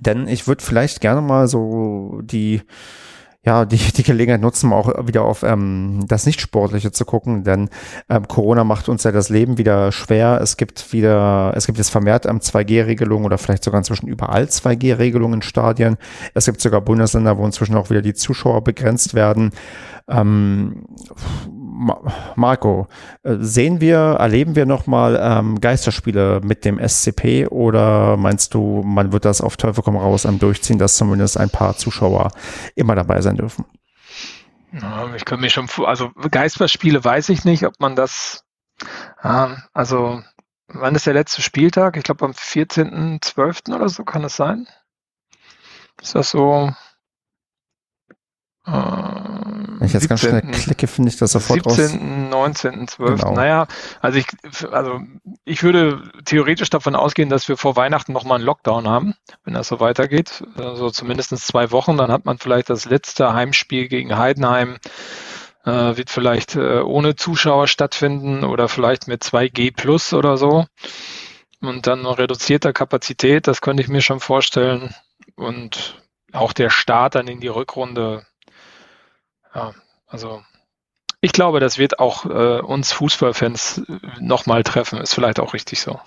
Denn ich würde vielleicht gerne mal so die ja, die, die Gelegenheit nutzen, auch wieder auf ähm, das Nicht-Sportliche zu gucken, denn ähm, Corona macht uns ja das Leben wieder schwer. Es gibt wieder, es gibt jetzt vermehrt ähm, 2G-Regelungen oder vielleicht sogar inzwischen überall 2G-Regelungen in Stadien. Es gibt sogar Bundesländer, wo inzwischen auch wieder die Zuschauer begrenzt werden. Ähm, Marco, äh, sehen wir, erleben wir nochmal ähm, Geisterspiele mit dem SCP oder meinst du, man wird das auf Teufel komm raus am Durchziehen, dass zumindest ein paar Zuschauer immer dabei sein dürfen? Ich kann mich schon, also Geisterspiele weiß ich nicht, ob man das, ja, also wann ist der letzte Spieltag? Ich glaube am 14.12. oder so kann es sein. Ist das so? Äh, wenn ich jetzt 17, ganz schnell klicke, finde ich das sofort 17., raus. 19., 12. Genau. Naja, also ich, also ich würde theoretisch davon ausgehen, dass wir vor Weihnachten nochmal einen Lockdown haben, wenn das so weitergeht. Also zumindest zwei Wochen, dann hat man vielleicht das letzte Heimspiel gegen Heidenheim äh, wird vielleicht äh, ohne Zuschauer stattfinden oder vielleicht mit 2G plus oder so. und dann noch reduzierter Kapazität, das könnte ich mir schon vorstellen. Und auch der Start dann in die Rückrunde. Ja, also ich glaube, das wird auch äh, uns Fußballfans nochmal treffen. Ist vielleicht auch richtig so.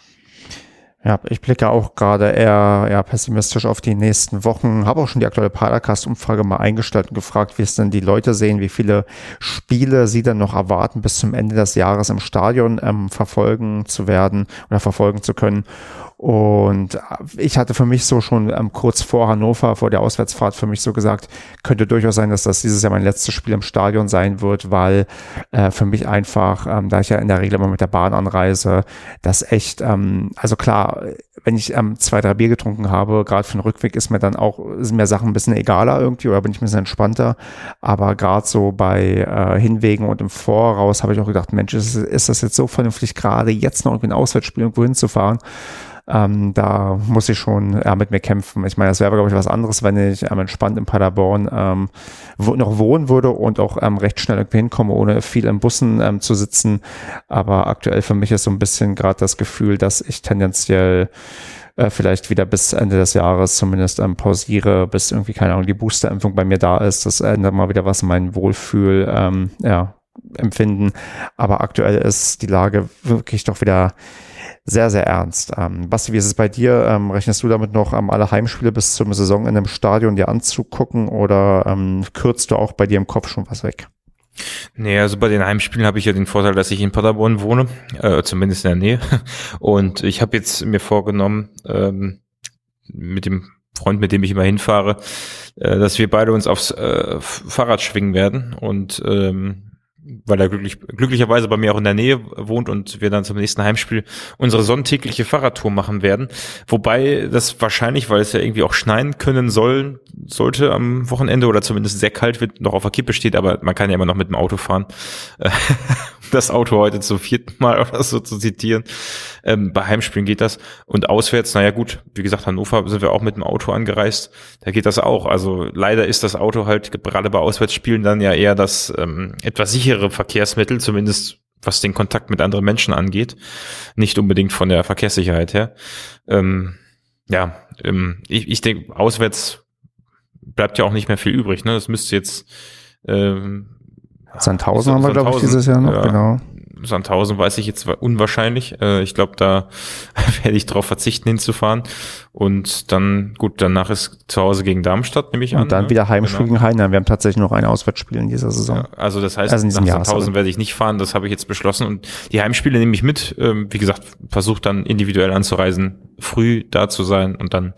Ja, ich blicke auch gerade eher, eher pessimistisch auf die nächsten Wochen. Habe auch schon die aktuelle Padercast-Umfrage mal eingestellt und gefragt, wie es denn die Leute sehen, wie viele Spiele sie dann noch erwarten, bis zum Ende des Jahres im Stadion ähm, verfolgen zu werden oder verfolgen zu können. Und ich hatte für mich so schon ähm, kurz vor Hannover, vor der Auswärtsfahrt für mich so gesagt, könnte durchaus sein, dass das dieses Jahr mein letztes Spiel im Stadion sein wird, weil äh, für mich einfach, ähm, da ich ja in der Regel immer mit der Bahn anreise, das echt, ähm, also klar, wenn ich ähm, zwei, drei Bier getrunken habe, gerade für den Rückweg ist mir dann auch, sind mir Sachen ein bisschen egaler irgendwie oder bin ich ein bisschen entspannter. Aber gerade so bei äh, Hinwegen und im Voraus habe ich auch gedacht, Mensch, ist, ist das jetzt so vernünftig, gerade jetzt noch irgendwie ein Auswärtsspiel irgendwo hinzufahren? Ähm, da muss ich schon ja, mit mir kämpfen. Ich meine, das wäre, glaube ich, was anderes, wenn ich ähm, entspannt in Paderborn ähm, wo, noch wohnen würde und auch ähm, recht schnell irgendwie hinkomme, ohne viel in Bussen ähm, zu sitzen. Aber aktuell für mich ist so ein bisschen gerade das Gefühl, dass ich tendenziell äh, vielleicht wieder bis Ende des Jahres zumindest ähm, pausiere, bis irgendwie, keine Ahnung, die Boosterimpfung bei mir da ist. Das ändert mal wieder was in meinem Wohlfühl, ja, empfinden. Aber aktuell ist die Lage wirklich doch wieder sehr, sehr ernst. Ähm, Basti, wie ist es bei dir? Ähm, rechnest du damit noch ähm, alle Heimspiele bis zum Saison in einem Stadion dir anzugucken oder ähm, kürzt du auch bei dir im Kopf schon was weg? Nee, also bei den Heimspielen habe ich ja den Vorteil, dass ich in Paderborn wohne, äh, zumindest in der Nähe. Und ich habe jetzt mir vorgenommen, ähm, mit dem Freund, mit dem ich immer hinfahre, äh, dass wir beide uns aufs äh, Fahrrad schwingen werden und ähm, weil er glücklich, glücklicherweise bei mir auch in der Nähe wohnt und wir dann zum nächsten Heimspiel unsere sonntägliche Fahrradtour machen werden. Wobei das wahrscheinlich, weil es ja irgendwie auch schneien können soll, sollte am Wochenende oder zumindest sehr kalt wird, noch auf der Kippe steht, aber man kann ja immer noch mit dem Auto fahren. das Auto heute zum vierten Mal oder so zu zitieren. Ähm, bei Heimspielen geht das. Und auswärts, naja gut, wie gesagt, Hannover sind wir auch mit dem Auto angereist. Da geht das auch. Also leider ist das Auto halt gerade bei Auswärtsspielen dann ja eher das ähm, etwas sichere Verkehrsmittel, zumindest was den Kontakt mit anderen Menschen angeht. Nicht unbedingt von der Verkehrssicherheit her. Ähm, ja, ähm, ich, ich denke, auswärts bleibt ja auch nicht mehr viel übrig. Ne? Das müsste jetzt ähm, Sandhausen haben wir, glaube ich, dieses Jahr noch, ja. genau. Sandhausen weiß ich jetzt unwahrscheinlich. Äh, ich glaube, da werde ich darauf verzichten, hinzufahren. Und dann, gut, danach ist zu Hause gegen Darmstadt, nehme ich an. Und dann ne? wieder Heimspiel genau. gegen Heinheim. Wir haben tatsächlich noch ein Auswärtsspiel in dieser Saison. Ja, also das heißt, also nach Jahr, Sandhausen werde ich nicht fahren, das habe ich jetzt beschlossen. Und die Heimspiele nehme ich mit. Ähm, wie gesagt, versuche dann individuell anzureisen, früh da zu sein und dann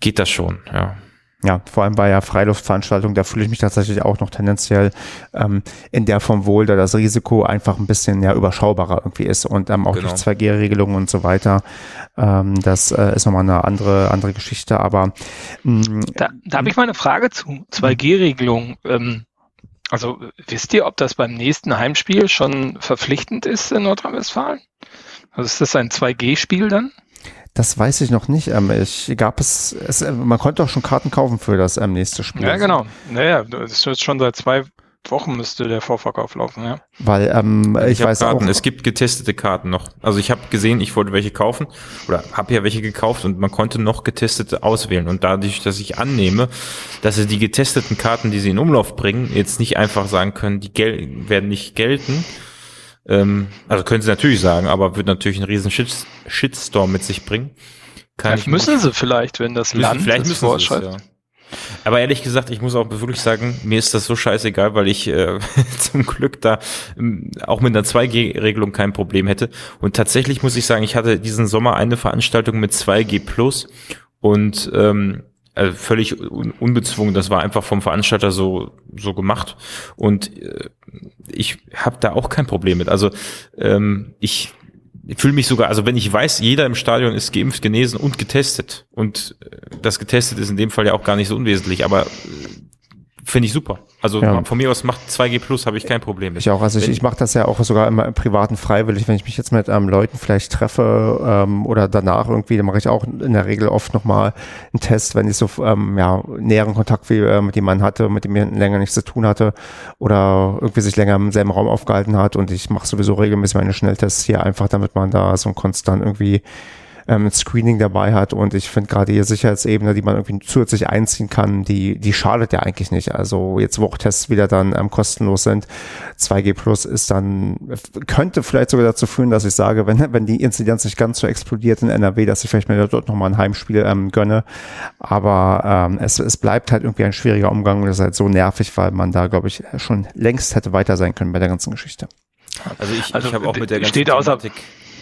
geht das schon, ja ja, vor allem bei ja Freiluftveranstaltungen, da fühle ich mich tatsächlich auch noch tendenziell ähm, in der Form wohl, da das Risiko einfach ein bisschen ja überschaubarer irgendwie ist und ähm, auch genau. durch 2G-Regelungen und so weiter. Ähm, das äh, ist nochmal eine andere, andere Geschichte, aber mh, mm, da, da habe ich mal eine Frage zu 2G-Regelungen. Ähm, also wisst ihr, ob das beim nächsten Heimspiel schon verpflichtend ist in Nordrhein-Westfalen? Also ist das ein 2G-Spiel dann? Das weiß ich noch nicht. Ähm, ich gab es, es, man konnte auch schon Karten kaufen für das ähm, nächste Spiel. Ja, genau. Naja, das ist jetzt schon seit zwei Wochen müsste der Vorverkauf laufen, ja. Weil ähm, ich, ich weiß Karten. auch. Es gibt getestete Karten noch. Also ich habe gesehen, ich wollte welche kaufen oder habe ja welche gekauft und man konnte noch getestete auswählen. Und dadurch, dass ich annehme, dass sie die getesteten Karten, die sie in Umlauf bringen, jetzt nicht einfach sagen können, die gel werden nicht gelten, ähm, also können sie natürlich sagen, aber wird natürlich einen riesen Shit Shitstorm mit sich bringen. Kann vielleicht müssen sie vielleicht, wenn das müssen, Land vielleicht müssen vorschreibt. Ja. Aber ehrlich gesagt, ich muss auch wirklich sagen, mir ist das so scheißegal, weil ich äh, zum Glück da ähm, auch mit einer 2G-Regelung kein Problem hätte. Und tatsächlich muss ich sagen, ich hatte diesen Sommer eine Veranstaltung mit 2G Plus und ähm, also völlig unbezwungen. Das war einfach vom Veranstalter so so gemacht und äh, ich habe da auch kein Problem mit. Also ähm, ich fühle mich sogar, also wenn ich weiß, jeder im Stadion ist geimpft, genesen und getestet und äh, das getestet ist in dem Fall ja auch gar nicht so unwesentlich, aber äh, finde ich super. Also ja. von mir aus macht 2G Plus, habe ich kein Problem mit. Ich auch. Also ich, ich mache das ja auch sogar immer im Privaten freiwillig, wenn ich mich jetzt mit ähm, Leuten vielleicht treffe ähm, oder danach irgendwie, dann mache ich auch in der Regel oft nochmal einen Test, wenn ich so ähm, ja, näheren Kontakt wie äh, mit jemandem hatte, mit dem ich länger nichts zu tun hatte oder irgendwie sich länger im selben Raum aufgehalten hat und ich mache sowieso regelmäßig meine Schnelltests hier einfach, damit man da so konstant irgendwie ähm, Screening dabei hat und ich finde gerade die Sicherheitsebene, die man irgendwie zusätzlich einziehen kann, die, die schadet ja eigentlich nicht. Also jetzt, wo auch Tests wieder dann ähm, kostenlos sind, 2G Plus ist dann, könnte vielleicht sogar dazu führen, dass ich sage, wenn, wenn die Inzidenz nicht ganz so explodiert in NRW, dass ich vielleicht mir dort nochmal ein Heimspiel ähm, gönne. Aber ähm, es, es bleibt halt irgendwie ein schwieriger Umgang und es ist halt so nervig, weil man da, glaube ich, schon längst hätte weiter sein können bei der ganzen Geschichte. Also ich, also ich habe auch mit der ganzen steht außer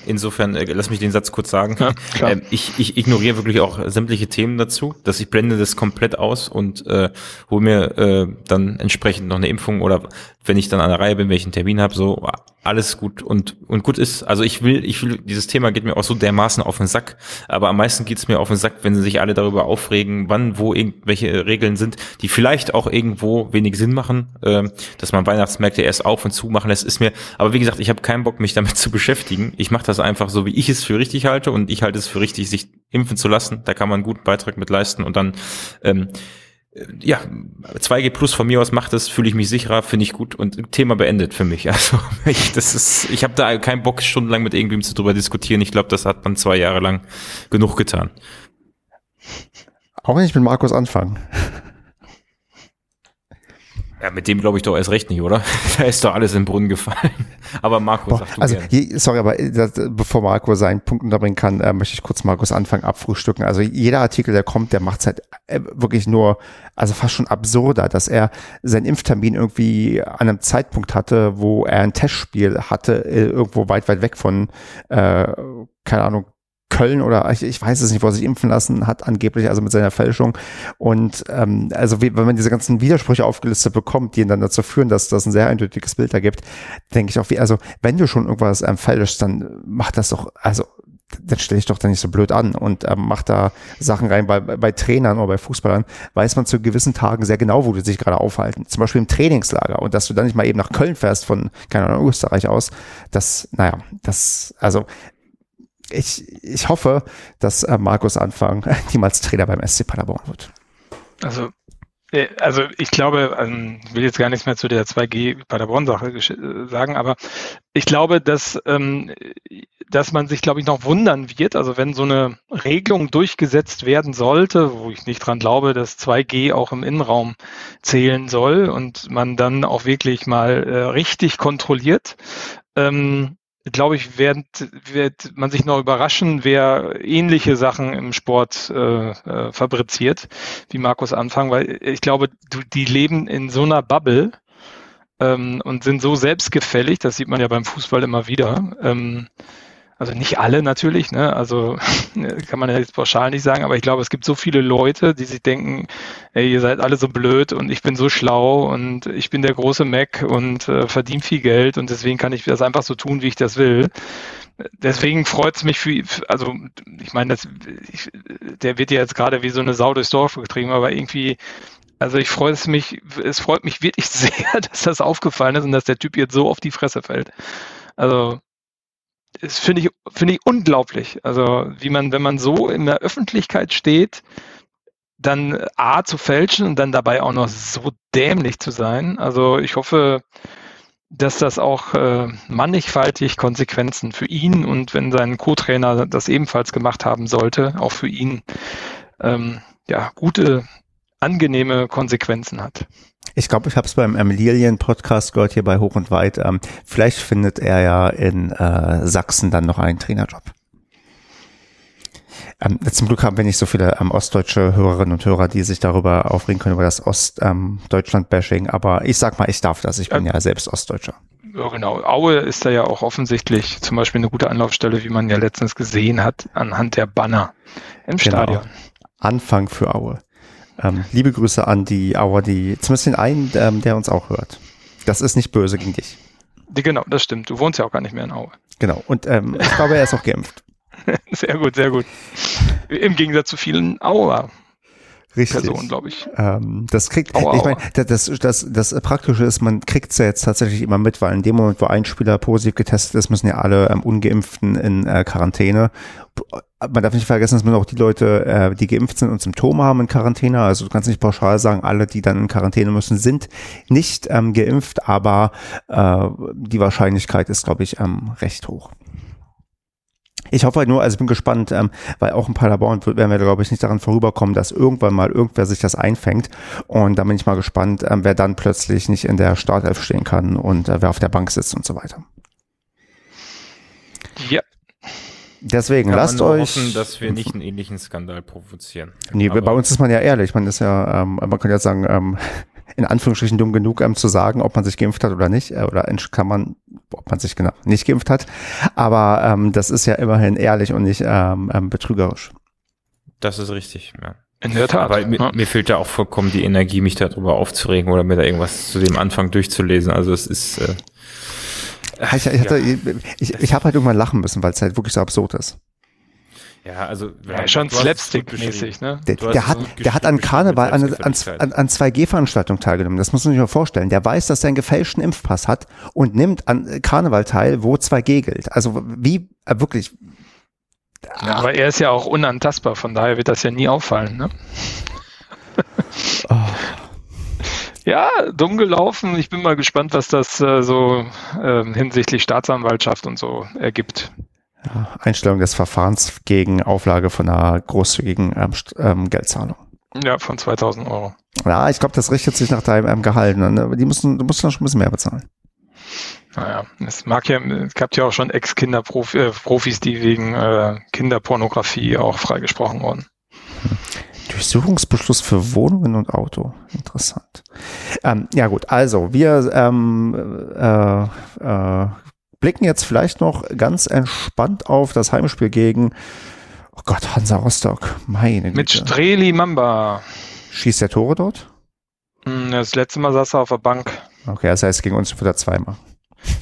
Insofern, äh, lass mich den Satz kurz sagen. Ja, ähm, ich, ich ignoriere wirklich auch sämtliche Themen dazu, dass ich blende das komplett aus und äh, hole mir äh, dann entsprechend noch eine Impfung oder wenn ich dann an der Reihe bin, welchen Termin habe, so alles gut und und gut ist. Also ich will, ich will, dieses Thema geht mir auch so dermaßen auf den Sack, aber am meisten geht es mir auf den Sack, wenn sie sich alle darüber aufregen, wann, wo irgendwelche Regeln sind, die vielleicht auch irgendwo wenig Sinn machen, äh, dass man Weihnachtsmärkte erst auf und zu machen lässt, ist mir, aber wie gesagt, ich habe keinen Bock, mich damit zu beschäftigen. Ich mache das einfach so, wie ich es für richtig halte und ich halte es für richtig, sich impfen zu lassen. Da kann man einen guten Beitrag mit leisten und dann ähm, ja, 2G Plus von mir aus macht das, fühle ich mich sicherer, finde ich gut und Thema beendet für mich. Also ich, das ist, ich habe da keinen Bock, stundenlang mit irgendwem zu drüber diskutieren. Ich glaube, das hat man zwei Jahre lang genug getan. Auch nicht mit Markus anfangen. Ja, mit dem glaube ich doch erst recht nicht, oder? da ist doch alles im Brunnen gefallen. Aber Markus, sag du also, je, sorry, aber äh, das, bevor Marco seinen Punkt unterbringen kann, äh, möchte ich kurz Markus anfangen abfrühstücken. Also jeder Artikel, der kommt, der macht es halt äh, wirklich nur, also fast schon absurder, dass er seinen Impftermin irgendwie an einem Zeitpunkt hatte, wo er ein Testspiel hatte, äh, irgendwo weit, weit weg von, äh, keine Ahnung, Köln oder ich, ich weiß es nicht, wo er sich impfen lassen hat, angeblich, also mit seiner Fälschung. Und ähm, also wie, wenn man diese ganzen Widersprüche aufgelistet bekommt, die ihn dann dazu führen, dass das ein sehr eindeutiges Bild ergibt, denke ich auch, wie, also wenn du schon irgendwas ähm, fälschst, dann mach das doch, also dann stelle ich doch da nicht so blöd an und ähm, mach da Sachen rein. Bei, bei Trainern oder bei Fußballern weiß man zu gewissen Tagen sehr genau, wo die sich gerade aufhalten. Zum Beispiel im Trainingslager. Und dass du dann nicht mal eben nach Köln fährst von, keine Ahnung, Österreich aus. Das, naja, das, also ich, ich hoffe, dass äh, Markus Anfang niemals Trainer beim SC Paderborn wird. Also äh, also ich glaube, ähm, ich will jetzt gar nichts mehr zu der 2G Paderborn-Sache äh, sagen, aber ich glaube, dass, ähm, dass man sich, glaube ich, noch wundern wird, also wenn so eine Regelung durchgesetzt werden sollte, wo ich nicht dran glaube, dass 2G auch im Innenraum zählen soll und man dann auch wirklich mal richtig kontrolliert, ähm, glaube ich, wird, wird man sich noch überraschen, wer ähnliche Sachen im Sport äh, äh, fabriziert, wie Markus Anfang, weil ich glaube, die leben in so einer Bubble ähm, und sind so selbstgefällig, das sieht man ja beim Fußball immer wieder. Ähm, also nicht alle natürlich, ne? Also kann man ja jetzt pauschal nicht sagen, aber ich glaube, es gibt so viele Leute, die sich denken, ey, ihr seid alle so blöd und ich bin so schlau und ich bin der große Mac und äh, verdiene viel Geld und deswegen kann ich das einfach so tun, wie ich das will. Deswegen freut es mich für, also ich meine, das, der wird ja jetzt gerade wie so eine Sau durchs Dorf getrieben, aber irgendwie also ich freue es mich, es freut mich wirklich sehr, dass das aufgefallen ist und dass der Typ jetzt so auf die Fresse fällt. Also das finde ich, finde ich unglaublich. Also, wie man, wenn man so in der Öffentlichkeit steht, dann A zu fälschen und dann dabei auch noch so dämlich zu sein. Also ich hoffe, dass das auch äh, mannigfaltig Konsequenzen für ihn und wenn sein Co-Trainer das ebenfalls gemacht haben sollte, auch für ihn ähm, ja gute, angenehme Konsequenzen hat. Ich glaube, ich habe es beim Emilien-Podcast gehört, hier bei Hoch und Weit. Ähm, vielleicht findet er ja in äh, Sachsen dann noch einen Trainerjob. Ähm, zum Glück haben wir nicht so viele ähm, ostdeutsche Hörerinnen und Hörer, die sich darüber aufregen können, über das Ostdeutschland-Bashing. Ähm, aber ich sag mal, ich darf das. Ich bin ja, ja selbst Ostdeutscher. Ja, genau. Aue ist da ja auch offensichtlich zum Beispiel eine gute Anlaufstelle, wie man ja letztens gesehen hat, anhand der Banner im genau. Stadion. Anfang für Aue. Ähm, liebe Grüße an die Auer, die zumindest den einen, ähm, der uns auch hört. Das ist nicht böse gegen dich. Genau, das stimmt. Du wohnst ja auch gar nicht mehr in Aue. Genau. Und ähm, ich glaube, er ist auch geimpft. sehr gut, sehr gut. Im Gegensatz zu vielen Auer. Richtig. Person, glaube ich. Ähm, das kriegt, aua, ich meine, das, das, das Praktische ist, man kriegt es ja jetzt tatsächlich immer mit, weil in dem Moment, wo ein Spieler positiv getestet ist, müssen ja alle ähm, Ungeimpften in äh, Quarantäne. Man darf nicht vergessen, dass man auch die Leute, äh, die geimpft sind und Symptome haben in Quarantäne. Also du kannst nicht pauschal sagen, alle, die dann in Quarantäne müssen, sind nicht ähm, geimpft, aber äh, die Wahrscheinlichkeit ist, glaube ich, ähm, recht hoch. Ich hoffe halt nur, also ich bin gespannt, ähm, weil auch in Paderborn werden wir, glaube ich, nicht daran vorüberkommen, dass irgendwann mal irgendwer sich das einfängt. Und da bin ich mal gespannt, ähm, wer dann plötzlich nicht in der Startelf stehen kann und äh, wer auf der Bank sitzt und so weiter. Ja. Deswegen Kann lasst man nur euch. hoffen, dass wir nicht einen ähnlichen Skandal provozieren. Nee, Aber bei uns ist man ja ehrlich. Man ist ja, ähm, man kann ja sagen, ähm, in Anführungsstrichen dumm genug, ähm, zu sagen, ob man sich geimpft hat oder nicht, äh, oder in kann man, ob man sich genau nicht geimpft hat. Aber ähm, das ist ja immerhin ehrlich und nicht ähm, ähm, betrügerisch. Das ist richtig, ja. In der Tat. Aber mir, ja. mir fehlt da auch vollkommen die Energie, mich darüber aufzuregen oder mir da irgendwas zu dem Anfang durchzulesen. Also es ist äh, Ich, ich, hatte, ich, ich habe halt irgendwann lachen müssen, weil es halt wirklich so absurd ist. Ja, also ja, schon Slapstick-mäßig, ne? Der, der hat, der hat an Karneval, an, an, an, an 2G-Veranstaltungen teilgenommen. Das muss man sich mal vorstellen. Der weiß, dass er einen gefälschten Impfpass hat und nimmt an Karneval teil, wo 2G gilt. Also wie, äh, wirklich, Ja, aber er ist ja auch unantastbar, von daher wird das ja nie auffallen, ne? oh, Ja, dumm gelaufen. Ich bin mal gespannt, was das äh, so ähm, hinsichtlich Staatsanwaltschaft und so ergibt. Ja, Einstellung des Verfahrens gegen Auflage von einer großzügigen ähm, ähm, Geldzahlung. Ja, von 2000 Euro. Ja, ich glaube, das richtet sich nach deinem ähm, Gehalt. Ne? Aber die müssen, du musst dann schon ein bisschen mehr bezahlen. Naja, es mag ja, es gab ja auch schon Ex-Kinderprofis, äh, Profis, die wegen äh, Kinderpornografie auch freigesprochen wurden. Durchsuchungsbeschluss für Wohnungen und Auto. Interessant. Ähm, ja gut, also wir ähm, äh, äh, blicken jetzt vielleicht noch ganz entspannt auf das Heimspiel gegen, oh Gott, Hansa Rostock. Meine Mit Güte. Streli Mamba. Schießt der Tore dort? Hm, Das letzte Mal saß er auf der Bank. Okay, das heißt, gegen uns wird er zweimal.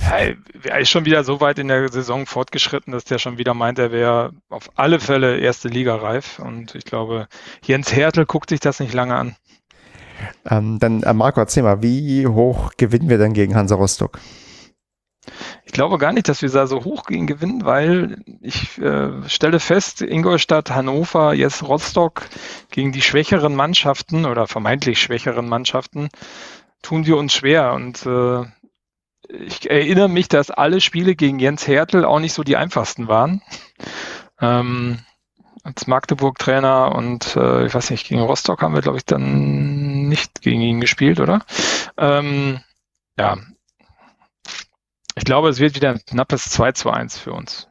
Ja, er ist schon wieder so weit in der Saison fortgeschritten, dass der schon wieder meint, er wäre auf alle Fälle erste Liga reif. Und ich glaube, Jens Hertel guckt sich das nicht lange an. Ähm, dann, äh, Marco, erzähl mal, wie hoch gewinnen wir denn gegen Hansa Rostock? Ich glaube gar nicht, dass wir da so hoch gegen gewinnen, weil ich äh, stelle fest, Ingolstadt, Hannover, jetzt Rostock gegen die schwächeren Mannschaften oder vermeintlich schwächeren Mannschaften tun wir uns schwer. Und äh, ich erinnere mich, dass alle Spiele gegen Jens Hertel auch nicht so die einfachsten waren. Ähm, als Magdeburg-Trainer und äh, ich weiß nicht, gegen Rostock haben wir, glaube ich, dann nicht gegen ihn gespielt, oder? Ähm, ja, ich glaube, es wird wieder ein knappes 2 zu 1 für uns.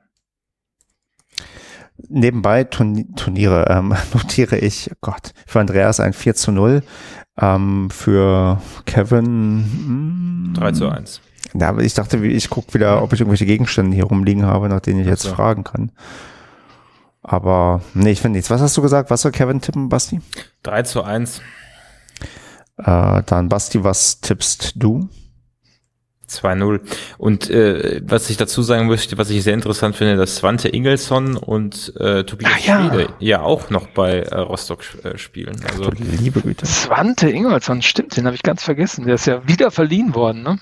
Nebenbei Turni- Turniere ähm, notiere ich, oh Gott, für Andreas ein 4 zu 0, ähm, für Kevin mm, 3 zu 1. Ja, aber ich dachte, wie- ich gucke wieder, ob ich irgendwelche Gegenstände hier rumliegen habe, nach denen ich jetzt so. fragen kann. Aber nee, ich finde nichts. Was hast du gesagt? Was soll Kevin tippen, Basti? 3 zu 1, Äh, dann Basti, was tippst du? 2-0. Und äh, was ich dazu sagen möchte, was ich sehr interessant finde, dass Svante Ingelsson und äh, Tobias Ah, ja. Schwede ja auch noch bei äh, Rostock äh, spielen. Also liebe Güte. Svante Ingolson, stimmt, den habe ich ganz vergessen. Der ist ja wieder verliehen worden, ne?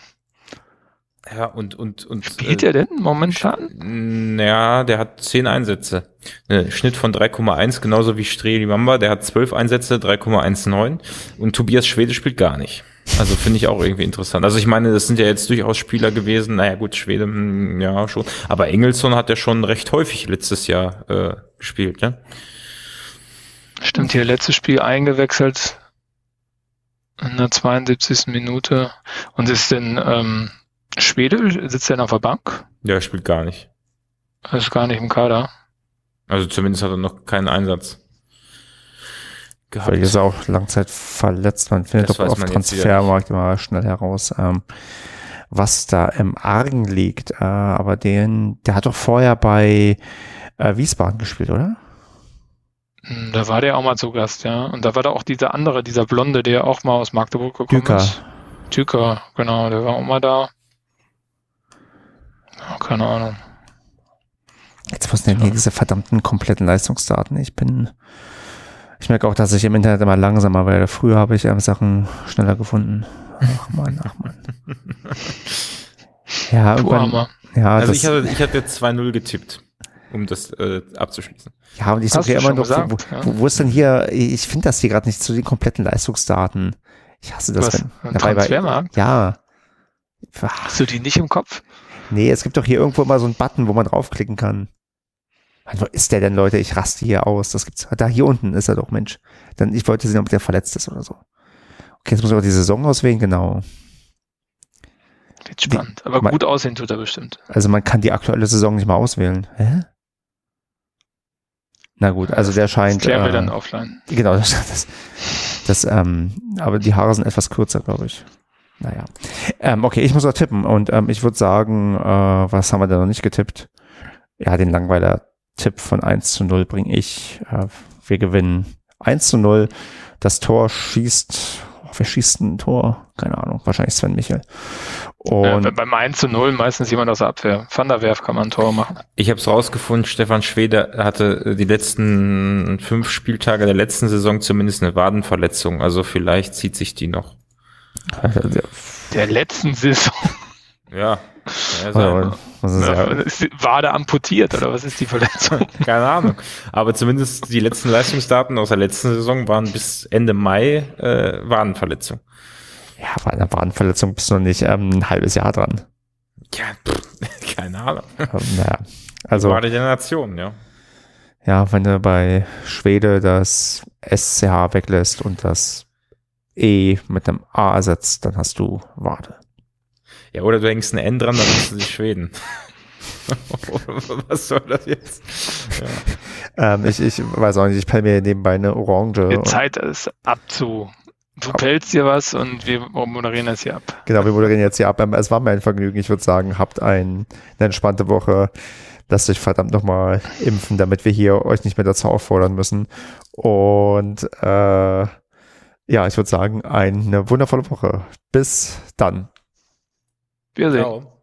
ja und und und Spielt äh, er denn momentan? Ja, der hat 10 Einsätze. Ne, Schnitt von 3,1, genauso wie Streli Mamba, der hat 12 Einsätze, 3,19. Und Tobias Schwede spielt gar nicht. Also finde ich auch irgendwie interessant. Also ich meine, das sind ja jetzt durchaus Spieler gewesen. Naja gut, Schwede, hm, ja schon. Aber Engelsson hat ja schon recht häufig letztes Jahr äh, gespielt, ne? Stimmt, hier letztes Spiel eingewechselt in der 72. Minute. Und ist denn ähm, Schwede, sitzt denn auf der Bank? Ja, er spielt gar nicht. Er ist gar nicht im Kader. Also zumindest hat er noch keinen Einsatz gehabt. Vielleicht ist er auch Langzeit verletzt. Man findet Das doch auf Transfermarkt immer schnell heraus, ähm, was da im Argen liegt. Äh, aber den, der hat doch vorher bei äh, Wiesbaden gespielt, oder? Hm, Da war der auch mal zu Gast, ja. Und da war da auch dieser andere, dieser Blonde, der auch mal aus Magdeburg gekommen Düker. ist. Tüker, genau, der war auch mal da. Ja, keine Ahnung. Jetzt was denn hier diese verdammten kompletten Leistungsdaten? Ich bin, ich merke auch, dass ich im Internet immer langsamer werde. Früher habe ich ähm, Sachen schneller gefunden. Ach man, ach man. Ja, irgendwann, ja, Also ich hatte, ich hatte 2-0 getippt, um das äh, abzuschließen. ja, und ich suche ja immer noch, wo, wo, wo ist denn hier, ich finde das hier gerade nicht zu den kompletten Leistungsdaten. Ich hasse das. Was? wenn- Ein dabei bei- Transfermarkt? Ja. Hast du die nicht im Kopf? Nee, es gibt doch hier irgendwo immer so einen Button, wo man draufklicken kann. Mann, wo ist der denn, Leute? Ich raste hier aus. Das gibt's. Da hier unten ist er doch, Mensch. Dann, ich wollte sehen, ob der verletzt ist oder so. Okay, jetzt muss ich auch die Saison auswählen, genau. Wird spannend. Aber man- gut aussehen tut er bestimmt. Also man kann die aktuelle Saison nicht mal auswählen. Hä? Na gut, also der Das scheint. klären wir äh, dann offline. Genau, das, das, das ähm, aber die Haare sind etwas kürzer, glaube ich. Naja. Ähm, okay, ich muss auch tippen und ähm, ich würde sagen, äh, was haben wir da noch nicht getippt? Ja, den Langweiler-Tipp von 1 zu 0 bringe ich. Äh, wir gewinnen 1 zu 0. Das Tor schießt, oh, wer schießt ein Tor? Keine Ahnung, wahrscheinlich Sven Michel. Und Äh, beim 1 zu 0 meistens jemand aus der Abwehr. Van der Werf kann man ein Tor machen. Ich habe es rausgefunden, Stefan Schwede hatte die letzten fünf Spieltage der letzten Saison zumindest eine Wadenverletzung. Also vielleicht zieht sich die noch. Der letzten Saison. Ja. ja was ist Ja, ist die Wade amputiert oder was ist die Verletzung? Keine Ahnung. Aber zumindest die letzten Leistungsdaten aus der letzten Saison waren bis Ende Mai äh, Wadenverletzung. ja, bei einer Wadenverletzung bist du noch nicht ähm, ein halbes Jahr dran. Ja, pff, keine Ahnung. Ähm, naja, also. Wade der Nation, ja. Ja, wenn du bei Schwede das SCH weglässt und das E mit einem A ersetzt, dann hast du Wade. Ja, oder du hängst ein N dran, dann bist du die Schweden. Was soll das jetzt? Ähm, ich, ich weiß auch nicht, ich pelle mir nebenbei eine Orange. Die Zeit ist abzu. Du pelzt dir was und wir moderieren das hier ab. genau, wir moderieren jetzt hier ab. Ähm, Es war mir ein Vergnügen. Ich würde sagen, habt ein, eine entspannte Woche. Lasst euch verdammt nochmal impfen, damit wir hier euch nicht mehr dazu auffordern müssen. Und äh, ja, ich würde sagen, eine wundervolle Woche. Bis dann. Wir sehen. Ciao.